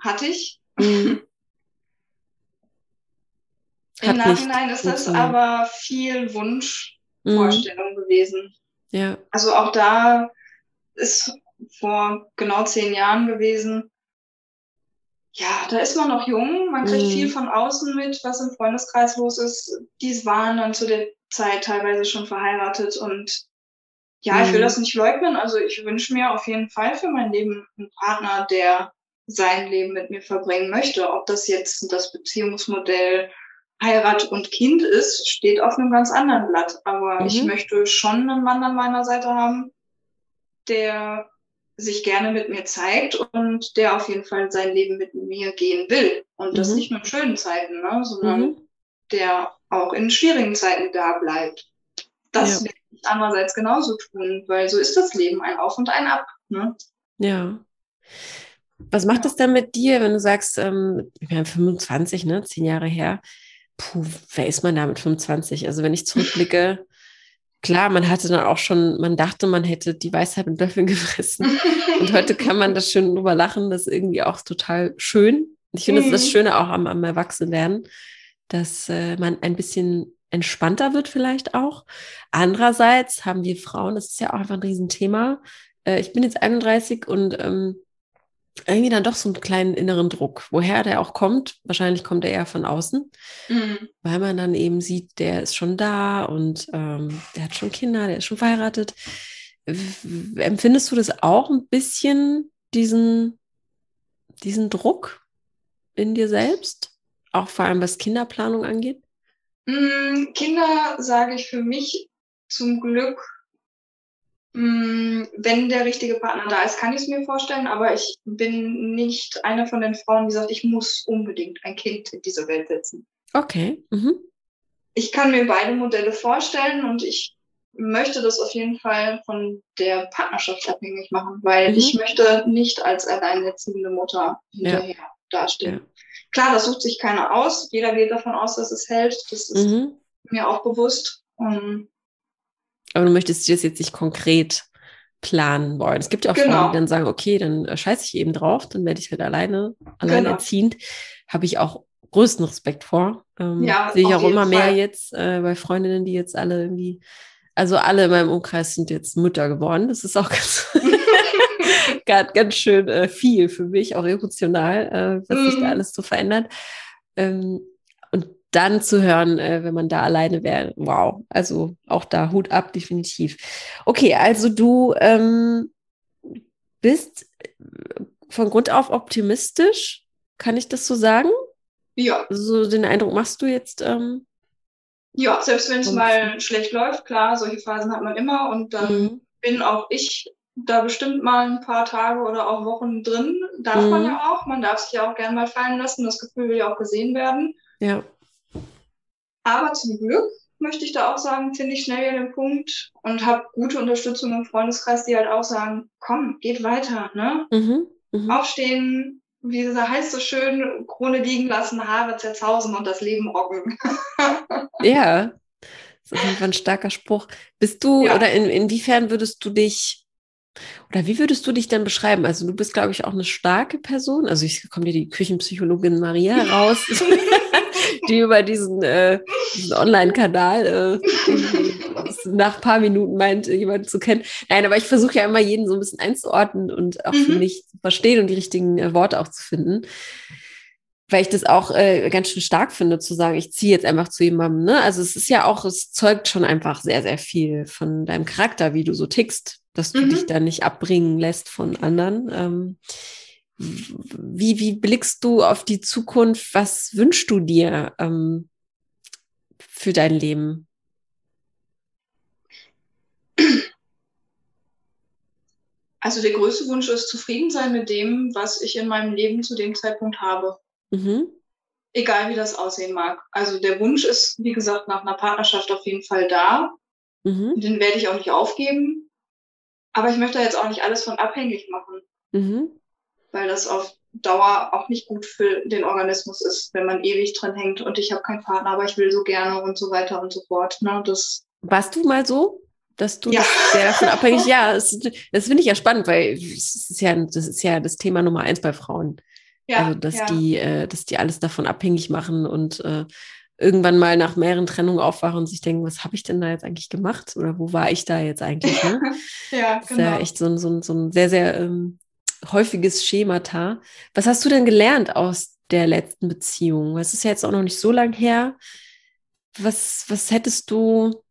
hatte ich. Mhm. Im Nachhinein ist das aber viel Wunschvorstellung mhm. gewesen. Ja. Also auch da ist vor genau zehn Jahren gewesen. Ja, da ist man noch jung, man kriegt mhm. viel von außen mit, was im Freundeskreis los ist. Die waren dann zu der Zeit teilweise schon verheiratet und ja, mhm. ich will mhm. das nicht leugnen. Also ich wünsche mir auf jeden Fall für mein Leben einen Partner, der sein Leben mit mir verbringen möchte. Ob das jetzt das Beziehungsmodell Heirat und Kind ist, steht auf einem ganz anderen Blatt. Aber mhm. ich möchte schon einen Mann an meiner Seite haben, der sich gerne mit mir zeigt und der auf jeden Fall sein Leben mit mir gehen will. Und das mhm. nicht nur in schönen Zeiten, ne, sondern mhm. der auch in schwierigen Zeiten da bleibt. Das ja. will ich andererseits genauso tun, weil so ist das Leben, ein Auf und ein Ab. Ne? Ja. Was macht das dann mit dir, wenn du sagst, ähm, wir haben 25, ne, zehn Jahre her, puh, wer ist man da mit 25? Also wenn ich zurückblicke, klar, man hatte dann auch schon, man dachte, man hätte die Weisheit mit Löffeln gefressen. Und heute kann man das schön drüber lachen, das ist irgendwie auch total schön. Ich finde, mhm. das ist das mhm. Schöne auch am, am Erwachsenwerden, dass äh, man ein bisschen entspannter wird vielleicht auch. Andererseits haben wir Frauen, das ist ja auch einfach ein Riesenthema. Äh, ich bin jetzt 31 und ähm, irgendwie dann doch so einen kleinen inneren Druck. Woher der auch kommt, wahrscheinlich kommt er eher von außen, mhm. weil man dann eben sieht, der ist schon da und ähm, der hat schon Kinder, der ist schon verheiratet. Empfindest du das auch ein bisschen, diesen, diesen Druck in dir selbst? Auch vor allem was Kinderplanung angeht? Mm, Kinder sage ich für mich zum Glück wenn der richtige Partner da ist, kann ich es mir vorstellen, aber ich bin nicht eine von den Frauen, die sagt, ich muss unbedingt ein Kind in diese Welt setzen. Okay. Mhm. Ich kann mir beide Modelle vorstellen und ich möchte das auf jeden Fall von der Partnerschaft abhängig machen, weil mhm. ich möchte nicht als alleinerziehende Mutter hinterher ja. dastehen. Ja. Klar, das sucht sich keiner aus. Jeder geht davon aus, dass es hält. Das ist mhm. mir auch bewusst. Um, aber du möchtest dir das jetzt nicht konkret planen wollen. Es gibt ja auch genau. Frauen, die dann sagen, okay, dann äh, scheiße ich eben drauf, dann werde ich halt alleine, alleinerziehend. Genau. Habe ich auch größten Respekt vor. Ähm, ja, sehe ich auch immer Fall. mehr jetzt äh, bei Freundinnen, die jetzt alle irgendwie, also alle in meinem Umkreis sind jetzt Mütter geworden. Das ist auch ganz, ganz, ganz schön äh, viel für mich, auch emotional, äh, was mm. sich da mhm. alles so verändert. Ähm, dann zu hören, äh, wenn man da alleine wäre, wow, also auch da Hut ab, definitiv. Okay, also du ähm, bist von Grund auf optimistisch, kann ich das so sagen? Ja. So den Eindruck machst du jetzt? Ähm, ja, selbst wenn es mal schlecht läuft, klar, solche Phasen hat man immer und dann mhm. bin auch ich da bestimmt mal ein paar Tage oder auch Wochen drin. Darf mhm. man ja auch. Man darf sich ja auch gerne mal fallen lassen. Das Gefühl will ja auch gesehen werden. Ja. Aber zum Glück möchte ich da auch sagen, finde ich schnell wieder den Punkt und habe gute Unterstützung im Freundeskreis, die halt auch sagen, komm, geht weiter, ne? Mhm. Mhm. Aufstehen, wie heißt so schön, Krone liegen lassen, Haare zerzausen und das Leben rocken. ja, das ist auf jeden Fall ein starker Spruch. Bist du, ja. oder in, inwiefern würdest du dich, oder wie würdest du dich denn beschreiben? Also du bist, glaube ich, auch eine starke Person. Also ich komme dir die Küchenpsychologin Maria raus. die über diesen, äh, diesen Online-Kanal äh, nach ein paar Minuten meint, jemanden zu kennen. Nein, aber ich versuche ja immer jeden so ein bisschen einzuordnen und auch mhm. für mich zu verstehen und die richtigen äh, Worte auch zu finden. Weil ich das auch äh, ganz schön stark finde, zu sagen, ich ziehe jetzt einfach zu jemandem. Ne? Also es ist ja auch, es zeugt schon einfach sehr, sehr viel von deinem Charakter, wie du so tickst, dass du mhm. dich da nicht abbringen lässt von anderen. Ähm, wie, wie blickst du auf die Zukunft? Was wünschst du dir ähm, für dein Leben? Also der größte Wunsch ist zufrieden sein mit dem, was ich in meinem Leben zu dem Zeitpunkt habe. Mhm. Egal wie das aussehen mag. Also der Wunsch ist, wie gesagt, nach einer Partnerschaft auf jeden Fall da. Mhm. Den werde ich auch nicht aufgeben. Aber ich möchte jetzt auch nicht alles von abhängig machen. Mhm weil das auf Dauer auch nicht gut für den Organismus ist, wenn man ewig drin hängt und ich habe keinen Partner, aber ich will so gerne und so weiter und so fort. Ne? Das Warst du mal so? Dass du ja. sehr davon abhängig, ja, das, das finde ich ja spannend, weil das ist ja, das ist ja das Thema Nummer eins bei Frauen. Ja, also, dass ja. die, äh, dass die alles davon abhängig machen und äh, irgendwann mal nach mehreren Trennungen aufwachen und sich denken, was habe ich denn da jetzt eigentlich gemacht? Oder wo war ich da jetzt eigentlich? Ne? ja, das genau. ist ja echt so, so, so ein sehr, sehr ähm, häufiges Schemata. Was hast du denn gelernt aus der letzten Beziehung? Es ist ja jetzt auch noch nicht so lang her. Was, was hättest du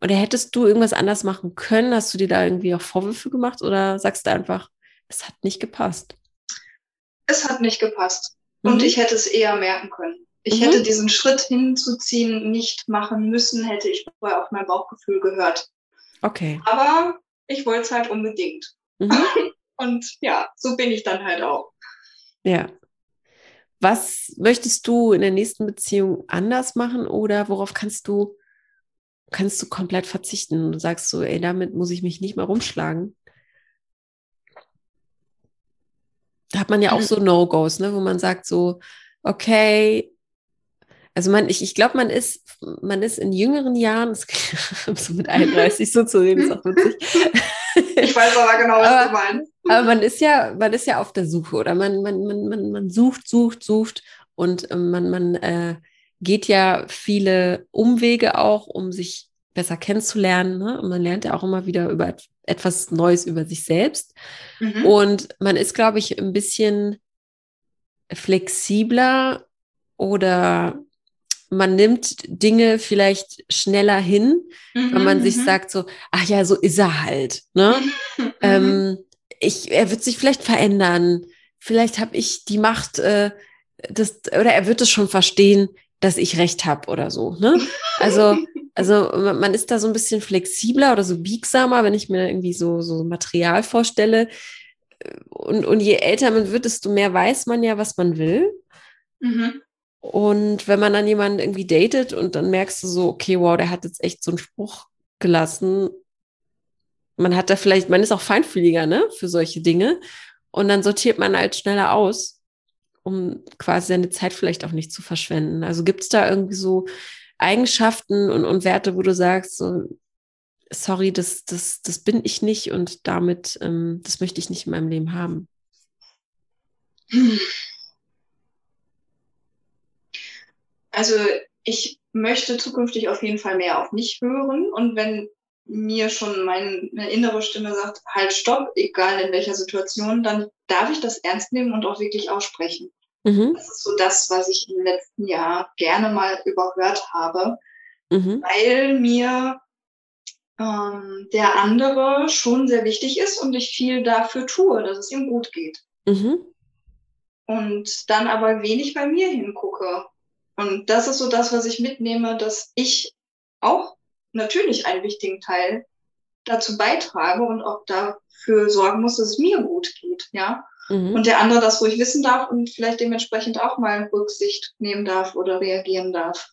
oder hättest du irgendwas anders machen können? Hast du dir da irgendwie auch Vorwürfe gemacht oder sagst du einfach, es hat nicht gepasst? Es hat nicht gepasst. Mhm. Und ich hätte es eher merken können. Ich mhm. hätte diesen Schritt hinzuziehen nicht machen müssen, hätte ich vorher auf mein Bauchgefühl gehört. Okay. Aber ich wollte es halt unbedingt. Mhm. Und ja, so bin ich dann halt auch. Ja. Was möchtest du in der nächsten Beziehung anders machen oder worauf kannst du, kannst du komplett verzichten? Du sagst so, ey, damit muss ich mich nicht mehr rumschlagen. Da hat man ja auch so No-Gos, ne, wo man sagt so, okay, also man, ich, ich glaube, man ist, man ist in jüngeren Jahren, so mit 31 so zu reden, ist auch witzig. Ich weiß aber genau, was aber, du meinst. Aber man ist ja, man ist ja auf der Suche oder man, man, man, man, man sucht, sucht, sucht und ähm, man, man äh, geht ja viele Umwege auch, um sich besser kennenzulernen. Ne? Und man lernt ja auch immer wieder über etwas Neues über sich selbst. Mhm. Und man ist, glaube ich, ein bisschen flexibler oder man nimmt Dinge vielleicht schneller hin, mhm, wenn man sich mhm. sagt so, ach ja, so ist er halt. Ne? Mhm. ähm, ich, er wird sich vielleicht verändern. Vielleicht habe ich die Macht, äh, das, oder er wird es schon verstehen, dass ich recht habe oder so. Ne? Also, also man ist da so ein bisschen flexibler oder so biegsamer, wenn ich mir irgendwie so, so Material vorstelle. Und, und je älter man wird, desto mehr weiß man ja, was man will. Mhm. Und wenn man dann jemanden irgendwie datet und dann merkst du so, okay, wow, der hat jetzt echt so einen Spruch gelassen. Man hat da vielleicht, man ist auch feinfühliger, ne, für solche Dinge. Und dann sortiert man halt schneller aus, um quasi seine Zeit vielleicht auch nicht zu verschwenden. Also gibt es da irgendwie so Eigenschaften und, und Werte, wo du sagst, so, sorry, das, das, das bin ich nicht und damit, ähm, das möchte ich nicht in meinem Leben haben? Hm. Also ich möchte zukünftig auf jeden Fall mehr auf mich hören und wenn mir schon meine innere Stimme sagt, halt stopp, egal in welcher Situation, dann darf ich das ernst nehmen und auch wirklich aussprechen. Mhm. Das ist so das, was ich im letzten Jahr gerne mal überhört habe, mhm. weil mir ähm, der andere schon sehr wichtig ist und ich viel dafür tue, dass es ihm gut geht. Mhm. Und dann aber wenig bei mir hingucke. Und das ist so das, was ich mitnehme, dass ich auch natürlich einen wichtigen Teil dazu beitrage und auch dafür sorgen muss, dass es mir gut geht, ja. Mhm. Und der andere das ruhig wissen darf und vielleicht dementsprechend auch mal Rücksicht nehmen darf oder reagieren darf.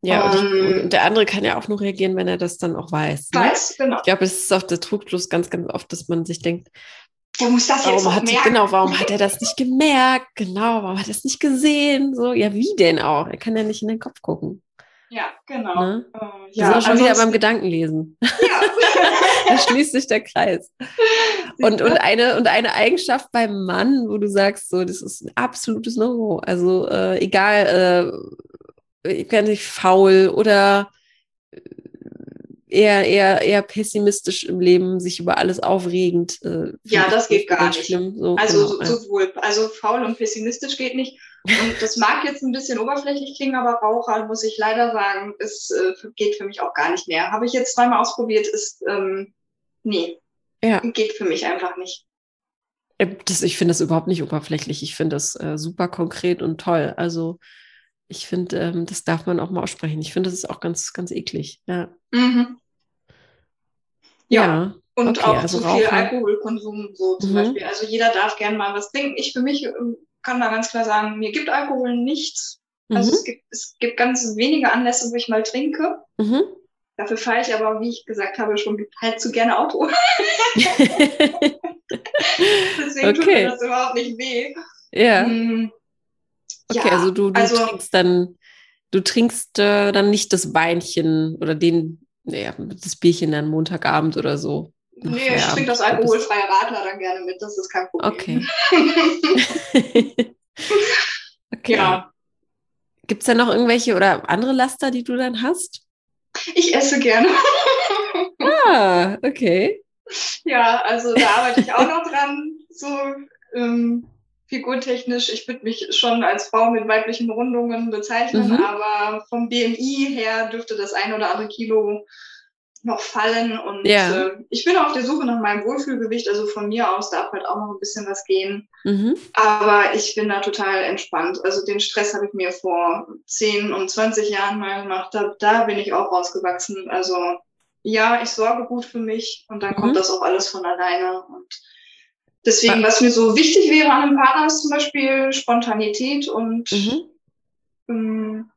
Ja, und, ähm, und, der andere kann ja auch nur reagieren, wenn er das dann auch weiß. Ne? Weiß, genau. Ich glaube, es ist auf der Trugschluss ganz, ganz oft, dass man sich denkt, der muss das warum jetzt hat, merken. Genau, warum hat er das nicht gemerkt? Genau, warum hat er es nicht gesehen? So, ja, wie denn auch? Er kann ja nicht in den Kopf gucken. Ja, genau. Ne? Uh, ja, Wir sind schon wieder beim Gedankenlesen. Ja. da schließt sich der Kreis. Und, und, eine, und eine Eigenschaft beim Mann, wo du sagst, so, das ist ein absolutes No. Also äh, egal, äh, ich kann nicht faul oder eher, eher, eher pessimistisch im Leben, sich über alles aufregend. Äh, ja, das geht gar nicht. So, also genau, sowohl, also faul und pessimistisch geht nicht. Und das mag jetzt ein bisschen oberflächlich klingen, aber Raucher, muss ich leider sagen, es äh, geht für mich auch gar nicht mehr. Habe ich jetzt zweimal ausprobiert, ist, ähm, nee, ja. geht für mich einfach nicht. Äh, das, ich finde das überhaupt nicht oberflächlich. Ich finde das äh, super konkret und toll. Also ich finde, ähm, das darf man auch mal aussprechen. Ich finde, das ist auch ganz, ganz eklig. Ja. Mhm. Ja. ja. Und okay, auch also zu viel Rauchen. Alkoholkonsum, so zum mhm. Beispiel. Also jeder darf gerne mal was trinken. Ich für mich ähm, kann da ganz klar sagen, mir gibt Alkohol nichts. Also mhm. es, gibt, es gibt ganz wenige Anlässe, wo ich mal trinke. Mhm. Dafür fahre ich aber, wie ich gesagt habe, schon halt zu gerne Auto. Deswegen okay. tut mir das überhaupt nicht weh. Ja. Mhm. Okay, ja, also du, du also, trinkst dann, du trinkst äh, dann nicht das Weinchen oder den, naja, das Bierchen dann Montagabend oder so. Nee, ich trinke das alkoholfreie Radler dann gerne mit, das ist kein Problem. Okay. okay. Ja. Gibt es da noch irgendwelche oder andere Laster, die du dann hast? Ich esse gerne. ah, okay. Ja, also da arbeite ich auch noch dran. So, ähm, figurtechnisch, ich würde mich schon als Frau mit weiblichen Rundungen bezeichnen, mhm. aber vom BMI her dürfte das ein oder andere Kilo noch fallen. Und ja. äh, ich bin auf der Suche nach meinem Wohlfühlgewicht, also von mir aus darf halt auch noch ein bisschen was gehen. Mhm. Aber ich bin da total entspannt. Also den Stress habe ich mir vor 10 und 20 Jahren mal gemacht. Da, da bin ich auch rausgewachsen. Also ja, ich sorge gut für mich und dann mhm. kommt das auch alles von alleine. Und Deswegen, was mir so wichtig wäre an einem Partner, ist zum Beispiel Spontanität und mhm. ähm,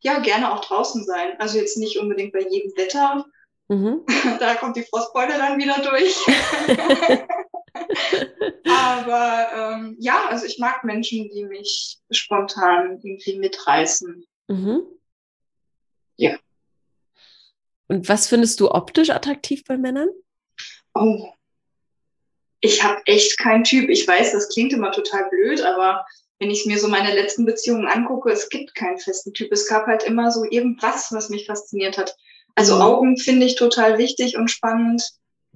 ja, gerne auch draußen sein. Also jetzt nicht unbedingt bei jedem Wetter. Mhm. da kommt die Frostbeule dann wieder durch. Aber ähm, ja, also ich mag Menschen, die mich spontan irgendwie mitreißen. Mhm. Ja. Und was findest du optisch attraktiv bei Männern? Oh, ich habe echt keinen Typ. Ich weiß, das klingt immer total blöd, aber wenn ich mir so meine letzten Beziehungen angucke, es gibt keinen festen Typ. Es gab halt immer so irgendwas, was mich fasziniert hat. Also mhm. Augen finde ich total wichtig und spannend.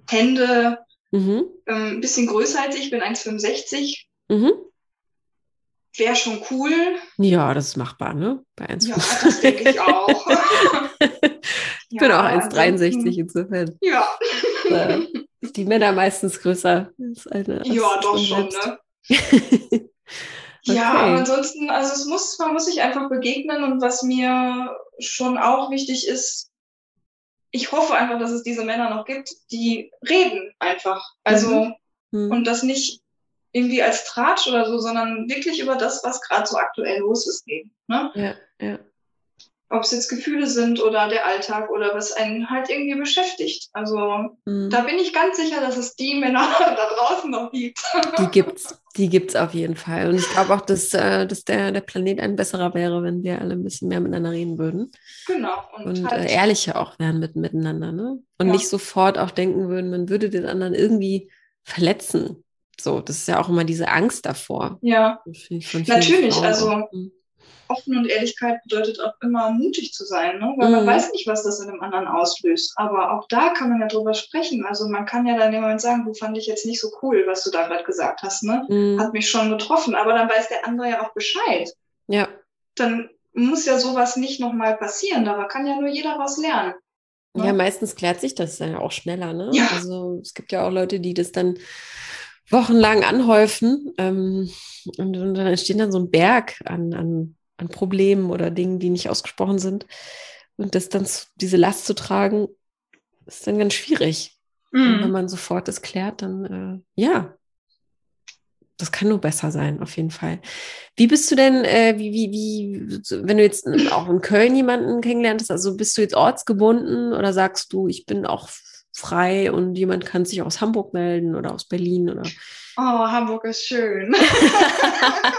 Hände, mhm. ähm, ein bisschen größer als ich, bin 1,65. Mhm. Wäre schon cool. Ja, das ist machbar, ne? Bei 1, ja, das denke ich auch. ich bin auch 1,63 insofern. Ja. die Männer meistens größer als eine. Ja, doch schon, ne? okay. Ja, aber ansonsten, also es muss, man muss sich einfach begegnen und was mir schon auch wichtig ist, ich hoffe einfach, dass es diese Männer noch gibt, die reden einfach. Also, mhm. Mhm. und das nicht irgendwie als Tratsch oder so, sondern wirklich über das, was gerade so aktuell los ist, reden. Ne? Ja, ja ob es jetzt Gefühle sind oder der Alltag oder was einen halt irgendwie beschäftigt. Also mhm. da bin ich ganz sicher, dass es die Männer da draußen noch gibt. Die gibt's, die gibt's auf jeden Fall. Und ich glaube auch, dass, äh, dass der, der Planet ein besserer wäre, wenn wir alle ein bisschen mehr miteinander reden würden. Genau. Und, und halt äh, ehrlicher auch wären mit, miteinander, ne? Und ja. nicht sofort auch denken würden, man würde den anderen irgendwie verletzen. So, das ist ja auch immer diese Angst davor. Ja. Natürlich, also. Offen und Ehrlichkeit bedeutet auch immer mutig zu sein, ne? weil mhm. man weiß nicht, was das in einem anderen auslöst. Aber auch da kann man ja drüber sprechen. Also man kann ja dann jemand sagen, du fand ich jetzt nicht so cool, was du da gerade gesagt hast. Ne? Mhm. Hat mich schon getroffen. Aber dann weiß der andere ja auch Bescheid. Ja. Dann muss ja sowas nicht nochmal passieren. Da kann ja nur jeder was lernen. Ne? Ja, meistens klärt sich das dann ja auch schneller. Ne? Ja. Also es gibt ja auch Leute, die das dann wochenlang anhäufen ähm, und, und, dann entsteht dann so ein Berg an, an an Problemen oder Dingen, die nicht ausgesprochen sind. Und das dann, diese Last zu tragen, ist dann ganz schwierig. Mhm. wenn man sofort das klärt, dann äh, ja, das kann nur besser sein, auf jeden Fall. Wie bist du denn, äh, wie, wie, wie, wenn du jetzt auch in Köln jemanden kennengelernt hast, also bist du jetzt ortsgebunden oder sagst du, ich bin auch frei und jemand kann sich aus Hamburg melden oder aus Berlin oder? Oh, Hamburg ist schön.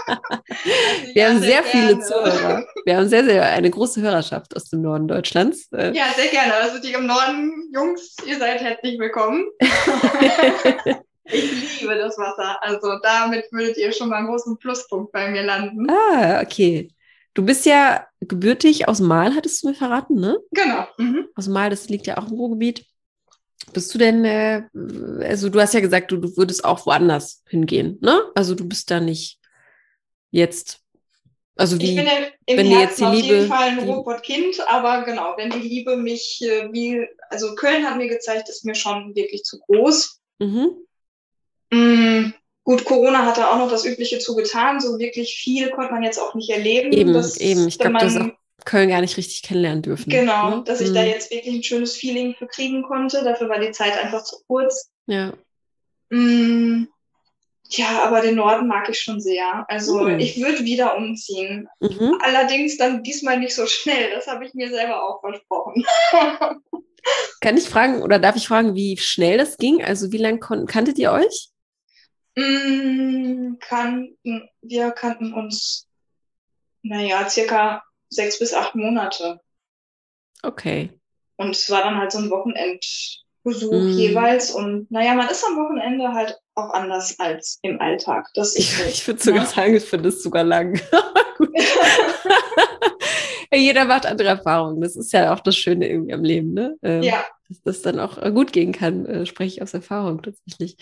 Wir haben sehr, sehr viele Zuhörer. Wir haben sehr, sehr eine große Hörerschaft aus dem Norden Deutschlands. Äh. Ja, sehr gerne. Also die im Norden, Jungs, ihr seid herzlich willkommen. ich liebe das Wasser. Also damit würdet ihr schon mal einen großen Pluspunkt bei mir landen. Ah, okay. Du bist ja gebürtig aus Mal, hattest du mir verraten, ne? Genau. Mhm. Aus Mal, das liegt ja auch im Ruhrgebiet. Bist du denn, äh, also du hast ja gesagt, du, du würdest auch woanders hingehen, ne? Also du bist da nicht jetzt, also wie, ich bin ja im wenn Herzen jetzt die auf Liebe, jeden Fall ein Robotkind, aber genau, wenn die Liebe mich, äh, wie, also Köln hat mir gezeigt, ist mir schon wirklich zu groß. Mhm. Mm, gut, Corona hat da auch noch das Übliche zugetan, so wirklich viel konnte man jetzt auch nicht erleben. Eben, dass, eben, ich glaube, das ist auch Köln gar nicht richtig kennenlernen dürfen. Genau, ne? dass ich mhm. da jetzt wirklich ein schönes Feeling für kriegen konnte. Dafür war die Zeit einfach zu kurz. Ja. Mm, ja, aber den Norden mag ich schon sehr. Also mhm. ich würde wieder umziehen. Mhm. Allerdings dann diesmal nicht so schnell. Das habe ich mir selber auch versprochen. Kann ich fragen oder darf ich fragen, wie schnell das ging? Also wie lange kanntet ihr euch? Mm, kannten, wir kannten uns, naja, circa sechs bis acht Monate. Okay. Und es war dann halt so ein Wochenendbesuch mm. jeweils. Und naja, man ist am Wochenende halt auch anders als im Alltag. Das ich ich würde sogar ne? sagen, ich finde es sogar lang. Jeder macht andere Erfahrungen. Das ist ja auch das Schöne irgendwie am Leben, ne? Ähm, ja. Dass das dann auch gut gehen kann, äh, spreche ich aus Erfahrung tatsächlich.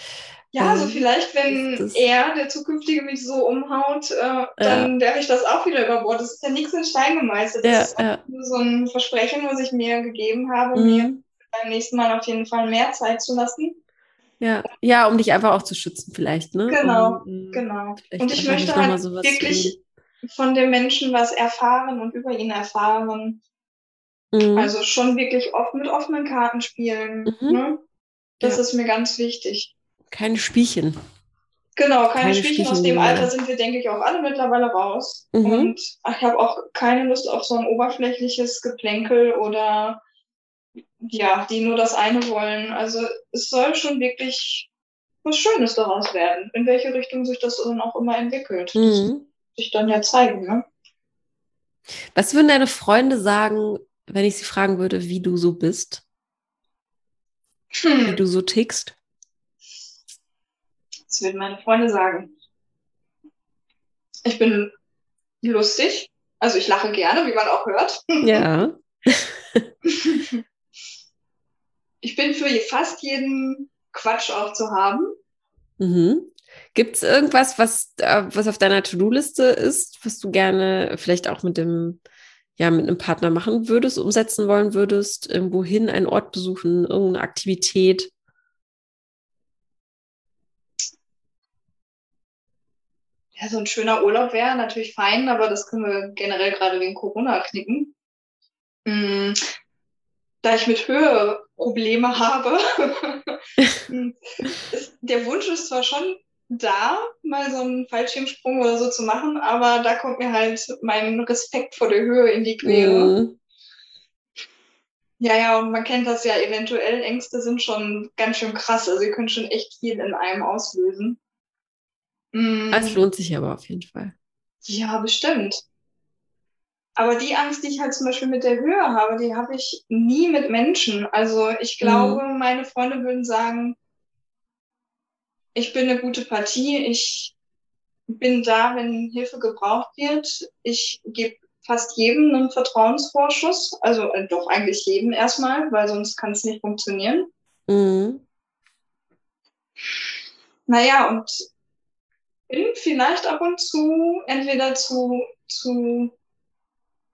Ja, also ähm, vielleicht, wenn das, er, der zukünftige, mich so umhaut, äh, dann ja. werfe ich das auch wieder über Bord. Das ist ja nichts in Stein gemeißelt. Das ja, ist ja. nur so ein Versprechen, was ich mir gegeben habe, mhm. mir beim nächsten Mal auf jeden Fall mehr Zeit zu lassen. Ja, ja, um dich einfach auch zu schützen, vielleicht, ne? Genau, um, genau. Und ich möchte halt wirklich von dem Menschen was erfahren und über ihn erfahren. Mhm. Also schon wirklich oft mit offenen Karten spielen. Mhm. Ne? Das ja. ist mir ganz wichtig. Keine Spielchen. Genau, keine, keine Spielchen. Aus dem Alter sind wir, denke ich, auch alle mittlerweile raus. Mhm. Und ich habe auch keine Lust auf so ein oberflächliches Geplänkel oder ja, die nur das eine wollen. Also es soll schon wirklich was Schönes daraus werden, in welche Richtung sich das dann auch immer entwickelt. Mhm. Sich dann ja zeigen, ne? Was würden deine Freunde sagen, wenn ich sie fragen würde, wie du so bist? Hm. Wie du so tickst? Das würden meine Freunde sagen. Ich bin lustig. Also ich lache gerne, wie man auch hört. Ja. ich bin für fast jeden Quatsch auch zu haben. Mhm. Gibt es irgendwas, was, äh, was auf deiner To-Do-Liste ist, was du gerne vielleicht auch mit dem, ja, mit einem Partner machen würdest, umsetzen wollen würdest, irgendwo hin, einen Ort besuchen, irgendeine Aktivität? Ja, so ein schöner Urlaub wäre natürlich fein, aber das können wir generell gerade wegen Corona knicken. Mm, da ich mit Höhe Probleme habe, ist, der Wunsch ist zwar schon da, mal so einen Fallschirmsprung oder so zu machen, aber da kommt mir halt mein Respekt vor der Höhe in die Quere. Mhm. Ja, ja, und man kennt das ja eventuell. Ängste sind schon ganz schön krass. Also, sie können schon echt viel in einem auslösen. Mhm. Es lohnt sich aber auf jeden Fall. Ja, bestimmt. Aber die Angst, die ich halt zum Beispiel mit der Höhe habe, die habe ich nie mit Menschen. Also ich glaube, mhm. meine Freunde würden sagen, ich bin eine gute Partie, ich bin da, wenn Hilfe gebraucht wird. Ich gebe fast jedem einen Vertrauensvorschuss, also äh, doch eigentlich jedem erstmal, weil sonst kann es nicht funktionieren. Mhm. Naja, und bin vielleicht ab und zu entweder zu, zu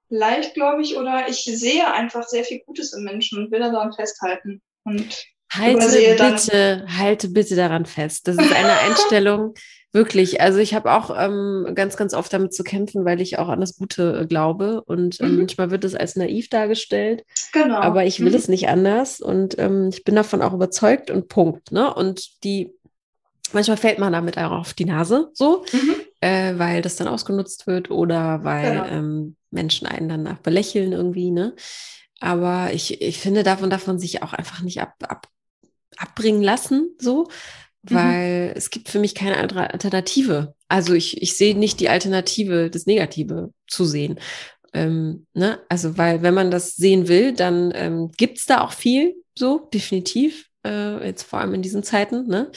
leicht, glaube ich, oder ich sehe einfach sehr viel Gutes im Menschen und will daran festhalten. Und halte bitte, halte bitte daran fest. Das ist eine Einstellung, wirklich. Also ich habe auch ähm, ganz, ganz oft damit zu kämpfen, weil ich auch an das Gute äh, glaube. Und ähm, mhm. manchmal wird es als naiv dargestellt. Genau. Aber ich will mhm. es nicht anders. Und ähm, ich bin davon auch überzeugt und Punkt. Ne? Und die manchmal fällt man damit auch auf die Nase, so, mhm. äh, weil das dann ausgenutzt wird oder weil genau. ähm, Menschen einen dann nach belächeln irgendwie, ne? Aber ich, ich finde, davon darf man sich auch einfach nicht ab, ab, abbringen lassen, so, mhm. weil mhm. es gibt für mich keine andere Alternative. Also ich, ich sehe nicht die Alternative, das Negative zu sehen. Ähm, ne? Also, weil wenn man das sehen will, dann ähm, gibt es da auch viel, so, definitiv, äh, jetzt vor allem in diesen Zeiten, ne?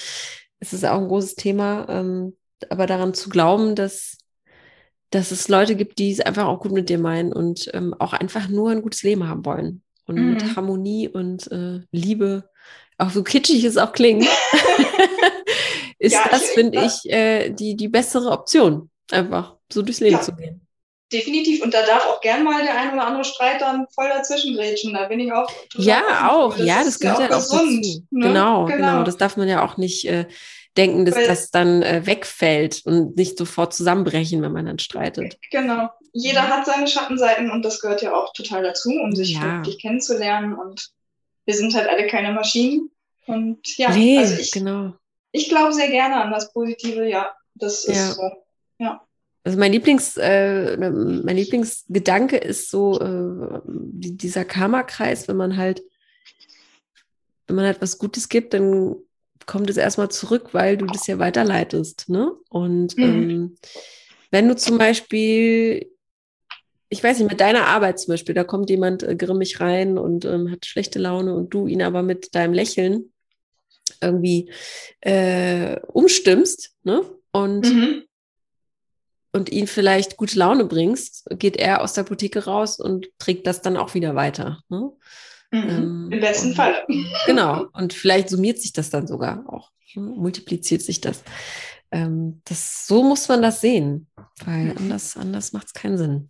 es ist auch ein großes Thema, ähm, aber daran zu glauben, dass, dass es Leute gibt, die es einfach auch gut mit dir meinen und ähm, auch einfach nur ein gutes Leben haben wollen. Und mhm. mit Harmonie und äh, Liebe, auch so kitschig es auch klingt, ist ja, das, finde ich, äh, die, die bessere Option, einfach so durchs Leben ja. zu gehen. Definitiv. Und da darf auch gern mal der ein oder andere Streit dann voll dazwischen grätschen. Da bin ich auch Ja, auch. Das ja, das gehört ja auch, gesund, dazu. Ne? Genau, genau, genau. Das darf man ja auch nicht äh, denken, dass Weil, das dann äh, wegfällt und nicht sofort zusammenbrechen, wenn man dann streitet. Genau. Jeder hat seine Schattenseiten und das gehört ja auch total dazu, um sich ja. wirklich kennenzulernen. Und wir sind halt alle keine Maschinen. Und ja, nee, also ich, genau. ich glaube sehr gerne an das Positive. Ja, das ist ja. so. Ja. Also mein Lieblings, äh, mein Lieblingsgedanke ist so äh, dieser Karma-Kreis, wenn man halt, wenn man halt was Gutes gibt, dann kommt es erstmal zurück, weil du das ja weiterleitest. Ne? Und mhm. ähm, wenn du zum Beispiel, ich weiß nicht, mit deiner Arbeit zum Beispiel, da kommt jemand äh, grimmig rein und ähm, hat schlechte Laune und du ihn aber mit deinem Lächeln irgendwie äh, umstimmst, ne? Und mhm und ihn vielleicht gute Laune bringst, geht er aus der Apotheke raus und trägt das dann auch wieder weiter. Ne? Mhm, ähm, Im besten und, Fall. Genau. Und vielleicht summiert sich das dann sogar auch, ne? multipliziert sich das. Ähm, das. So muss man das sehen, weil mhm. anders, anders macht es keinen Sinn.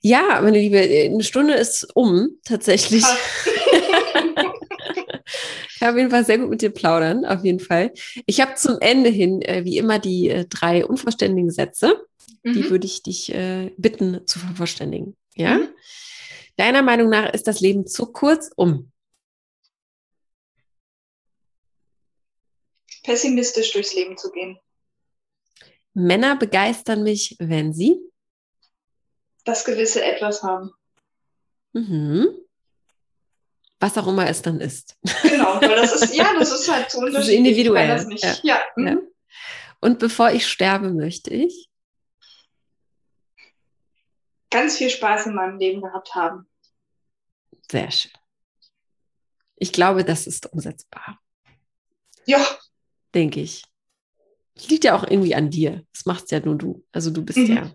Ja, meine Liebe, eine Stunde ist um, tatsächlich. ich habe auf jeden Fall sehr gut mit dir plaudern, auf jeden Fall. Ich habe zum Ende hin, äh, wie immer, die äh, drei unvollständigen Sätze. Mhm. Die würde ich dich äh, bitten zu vervollständigen. Ja? Mhm. Deiner Meinung nach ist das Leben zu kurz, um pessimistisch durchs Leben zu gehen. Männer begeistern mich, wenn sie das gewisse Etwas haben. Mhm. Was auch immer es dann ist. Genau, weil das ist, ja, das ist halt so unterschiedlich. Ist individuell. Nicht. Ja. Ja. Mhm. ja. Und bevor ich sterbe, möchte ich ganz viel Spaß in meinem Leben gehabt haben. Sehr schön. Ich glaube, das ist umsetzbar. Ja. Denke ich. Liegt ja auch irgendwie an dir. Das macht ja nur du. Also du bist mhm. ja,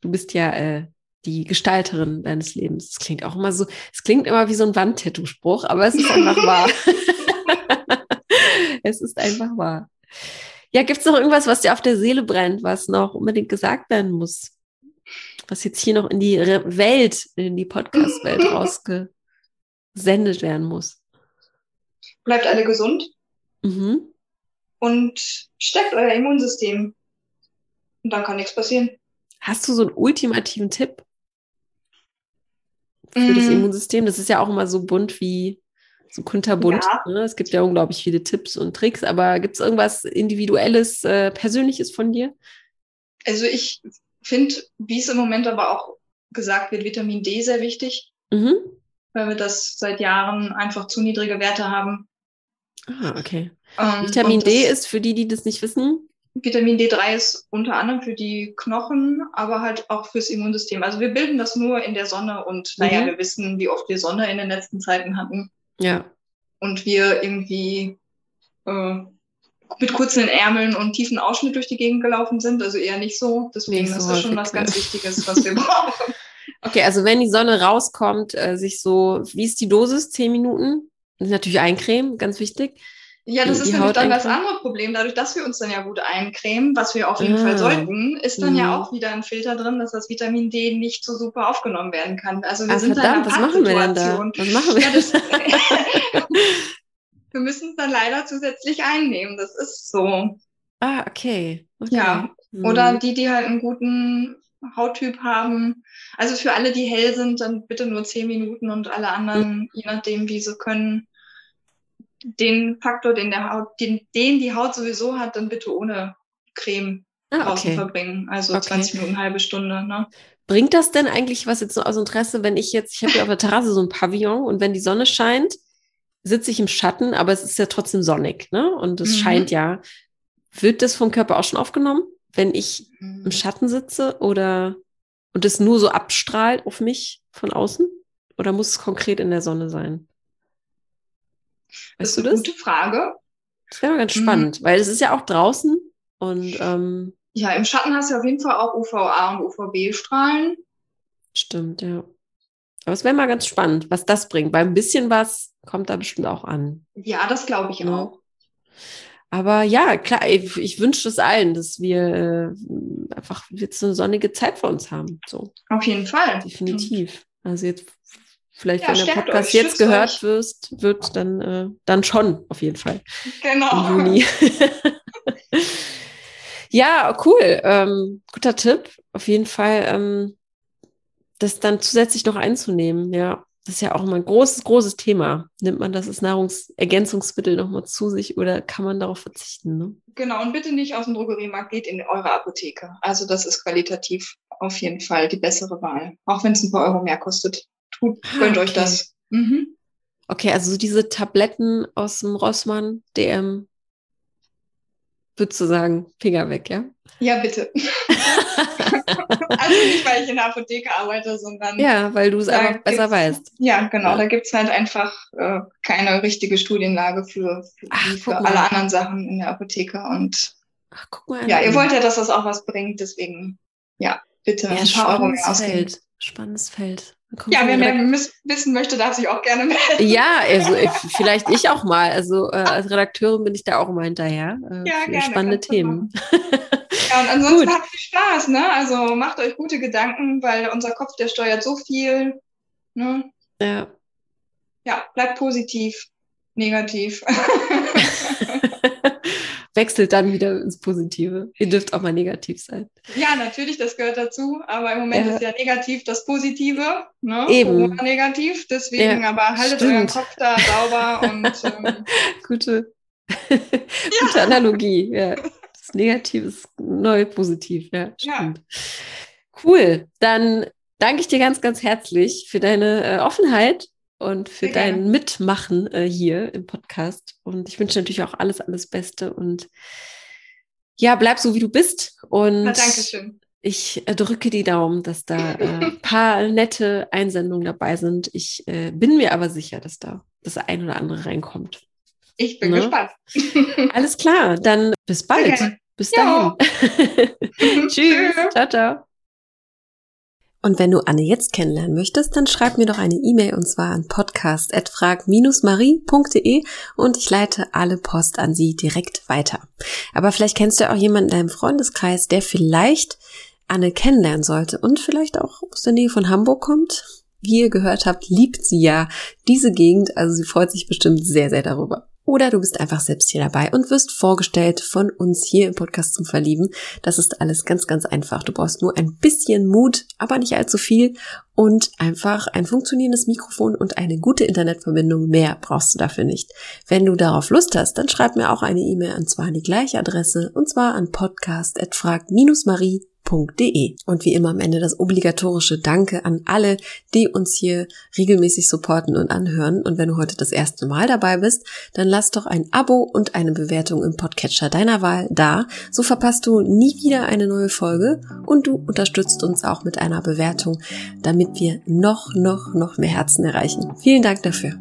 du bist ja äh, die Gestalterin deines Lebens. Das klingt auch immer so, es klingt immer wie so ein Wandtattoo-Spruch, aber es ist einfach wahr. es ist einfach wahr. Ja, gibt es noch irgendwas, was dir auf der Seele brennt, was noch unbedingt gesagt werden muss? was jetzt hier noch in die Welt, in die Podcast-Welt rausgesendet werden muss. Bleibt alle gesund. Mhm. Und stärkt euer Immunsystem. Und dann kann nichts passieren. Hast du so einen ultimativen Tipp für mm. das Immunsystem? Das ist ja auch immer so bunt wie so kunterbunt. Ja. Ne? Es gibt ja unglaublich viele Tipps und Tricks, aber gibt es irgendwas Individuelles, äh, Persönliches von dir? Also ich finde, wie es im Moment aber auch gesagt wird, Vitamin D sehr wichtig, mhm. weil wir das seit Jahren einfach zu niedrige Werte haben. Ah, okay. Ähm, Vitamin D ist für die, die das nicht wissen. Vitamin D3 ist unter anderem für die Knochen, aber halt auch fürs Immunsystem. Also wir bilden das nur in der Sonne und mhm. naja, wir wissen, wie oft wir Sonne in den letzten Zeiten hatten. Ja. Und wir irgendwie äh, mit kurzen Ärmeln und tiefen Ausschnitt durch die Gegend gelaufen sind. Also eher nicht so. Deswegen Nicht so ist das schon was ne? ganz Wichtiges, was wir brauchen. Okay, also wenn die Sonne rauskommt, äh, sich so, wie ist die Dosis? Zehn Minuten? Das ist natürlich eincremen, ganz wichtig. Ja, das Die- ist nämlich dann das andere Problem. Dadurch, dass wir uns dann ja gut eincremen, was wir auf jeden Ah. Fall sollten, ist dann Mhm. ja auch wieder ein Filter drin, dass das Vitamin D nicht so super aufgenommen werden kann. Also wir Ah, sind verdammt, da was in einer machen wir denn da? Was machen wir? Ja, das, wir müssen es dann leider zusätzlich einnehmen. Das ist so. ah, okay. okay. Ja. Mhm. Oder die, die halt einen guten Hauttyp haben. Also für alle, die hell sind, dann bitte nur zehn Minuten und alle anderen, je nachdem, wie sie können, den Faktor, den der Haut, den, den die Haut sowieso hat, dann bitte ohne Creme ah, draußen okay. verbringen. Also Okay. 20 Minuten, halbe Stunde. Ne? Bringt das denn eigentlich was jetzt so aus Interesse, wenn ich jetzt, ich habe ja auf der Terrasse so ein Pavillon und wenn die Sonne scheint, sitze ich im Schatten, aber es ist ja trotzdem sonnig, ne? Und es Mhm. scheint ja. Wird das vom Körper auch schon aufgenommen, wenn ich im Schatten sitze oder und es nur so abstrahlt auf mich von außen? Oder muss es konkret in der Sonne sein? Das ist eine das? gute Frage. Das wäre mal ganz Mhm. spannend, weil es ist ja auch draußen und ähm, Ja, im Schatten hast du auf jeden Fall auch UVA und UVB-Strahlen. stimmt, ja. Aber es wäre mal ganz spannend, was das bringt, weil ein bisschen was kommt da bestimmt auch an. Ja, das glaube ich Ja. auch. Aber ja, klar, ich, ich wünsche es allen, dass wir äh, einfach jetzt eine sonnige Zeit vor uns haben. So, Auf jeden Fall. definitiv. Also jetzt vielleicht, Ja, wenn der Podcast euch, jetzt gehört euch. wirst, wird, dann, äh, dann schon, auf jeden Fall. Genau. Im Juni. ja, cool. Ähm, guter Tipp. Auf jeden Fall, ähm, das dann zusätzlich noch einzunehmen. Ja, das ist ja auch immer ein großes, großes Thema. Nimmt man das als Nahrungsergänzungsmittel nochmal zu sich oder kann man darauf verzichten? Ne? Genau, und bitte nicht aus dem Drogeriemarkt, geht in eure Apotheke. Also das ist qualitativ auf jeden Fall die bessere Wahl. Auch wenn es ein paar Euro mehr kostet. Tut, Ah, gönnt euch okay. das. Mhm. Okay, also so diese Tabletten aus dem Rossmann, DM, würdest du sagen, Finger weg, ja? Ja, bitte. also nicht, weil ich in der Apotheke arbeite, sondern Ja, weil du es einfach besser weißt. Ja, genau. Ja. Da gibt's halt einfach äh, keine richtige Studienlage für, für, Ach, für alle anderen Sachen in der Apotheke. Und Ach, guck mal. ja, ihr wollt ja, dass das auch was bringt, desegen ja, bitte ja, ein paar Euro spannendes mehr ausgeben. Feld. Spannendes Feld. Ja, wer mehr wissen möchte, darf sich auch gerne melden. Ja, also ich, vielleicht ich auch mal. Also äh, als Redakteurin bin ich da auch immer hinterher. Äh, Ja, gerne, spannende Themen. Ja, und ansonsten Gut. habt viel Spaß, ne? Also macht euch gute Gedanken, weil unser Kopf, der steuert so viel. Ne? Ja. Ja, bleibt positiv, negativ. Wechselt dann wieder ins Positive. Ihr dürft auch mal negativ sein. ja, natürlich, das gehört dazu, aber im Moment Ja. ist ja negativ das Positive, ne? Eben. Negativ, deswegen Ja, aber haltet stimmt. euren Kopf da sauber und ähm, Gute, gute Analogie. Ja. Das Negative ist neu positiv. Ja, Ja. stimmt. Cool. Dann danke ich dir ganz, ganz herzlich für deine äh, Offenheit und für Sehr gerne. dein Mitmachen äh, hier im Podcast. Und ich wünsche natürlich auch alles, alles Beste und ja, bleib so, wie du bist. Und na, Dankeschön. ich äh, drücke die Daumen, dass da äh, ein paar nette Einsendungen dabei sind. Ich äh, bin mir aber sicher, dass da das ein oder andere reinkommt. Ich bin Ne? gespannt. Alles klar, dann bis bald. gerne. Bis dahin. Tschüss. Ciao, ciao. Und wenn du Anne jetzt kennenlernen möchtest, dann schreib mir doch eine E-Mail und zwar an podcast.frag-marie.de und ich leite alle Post an sie direkt weiter. Aber vielleicht kennst du auch jemanden in deinem Freundeskreis, der vielleicht Anne kennenlernen sollte und vielleicht auch aus der Nähe von Hamburg kommt. Wie ihr gehört habt, liebt sie ja diese Gegend, also sie freut sich bestimmt sehr, sehr darüber. Oder du bist einfach selbst hier dabei und wirst vorgestellt von uns hier im Podcast zum Verlieben. Das ist alles ganz, ganz einfach. Du brauchst nur ein bisschen Mut, aber nicht allzu viel und einfach ein funktionierendes Mikrofon und eine gute Internetverbindung. Mehr brauchst du dafür nicht. Wenn du darauf Lust hast, dann schreib mir auch eine E-Mail und zwar an die gleiche Adresse und zwar an podcast.frag-marie www.ftf.de. Und wie immer am Ende das obligatorische Danke an alle, die uns hier regelmäßig supporten und anhören. Und wenn du heute das erste Mal dabei bist, dann lass doch ein Abo und eine Bewertung im Podcatcher deiner Wahl da. So verpasst du nie wieder eine neue Folge und du unterstützt uns auch mit einer Bewertung, damit wir noch, noch, noch mehr Herzen erreichen. Vielen Dank dafür.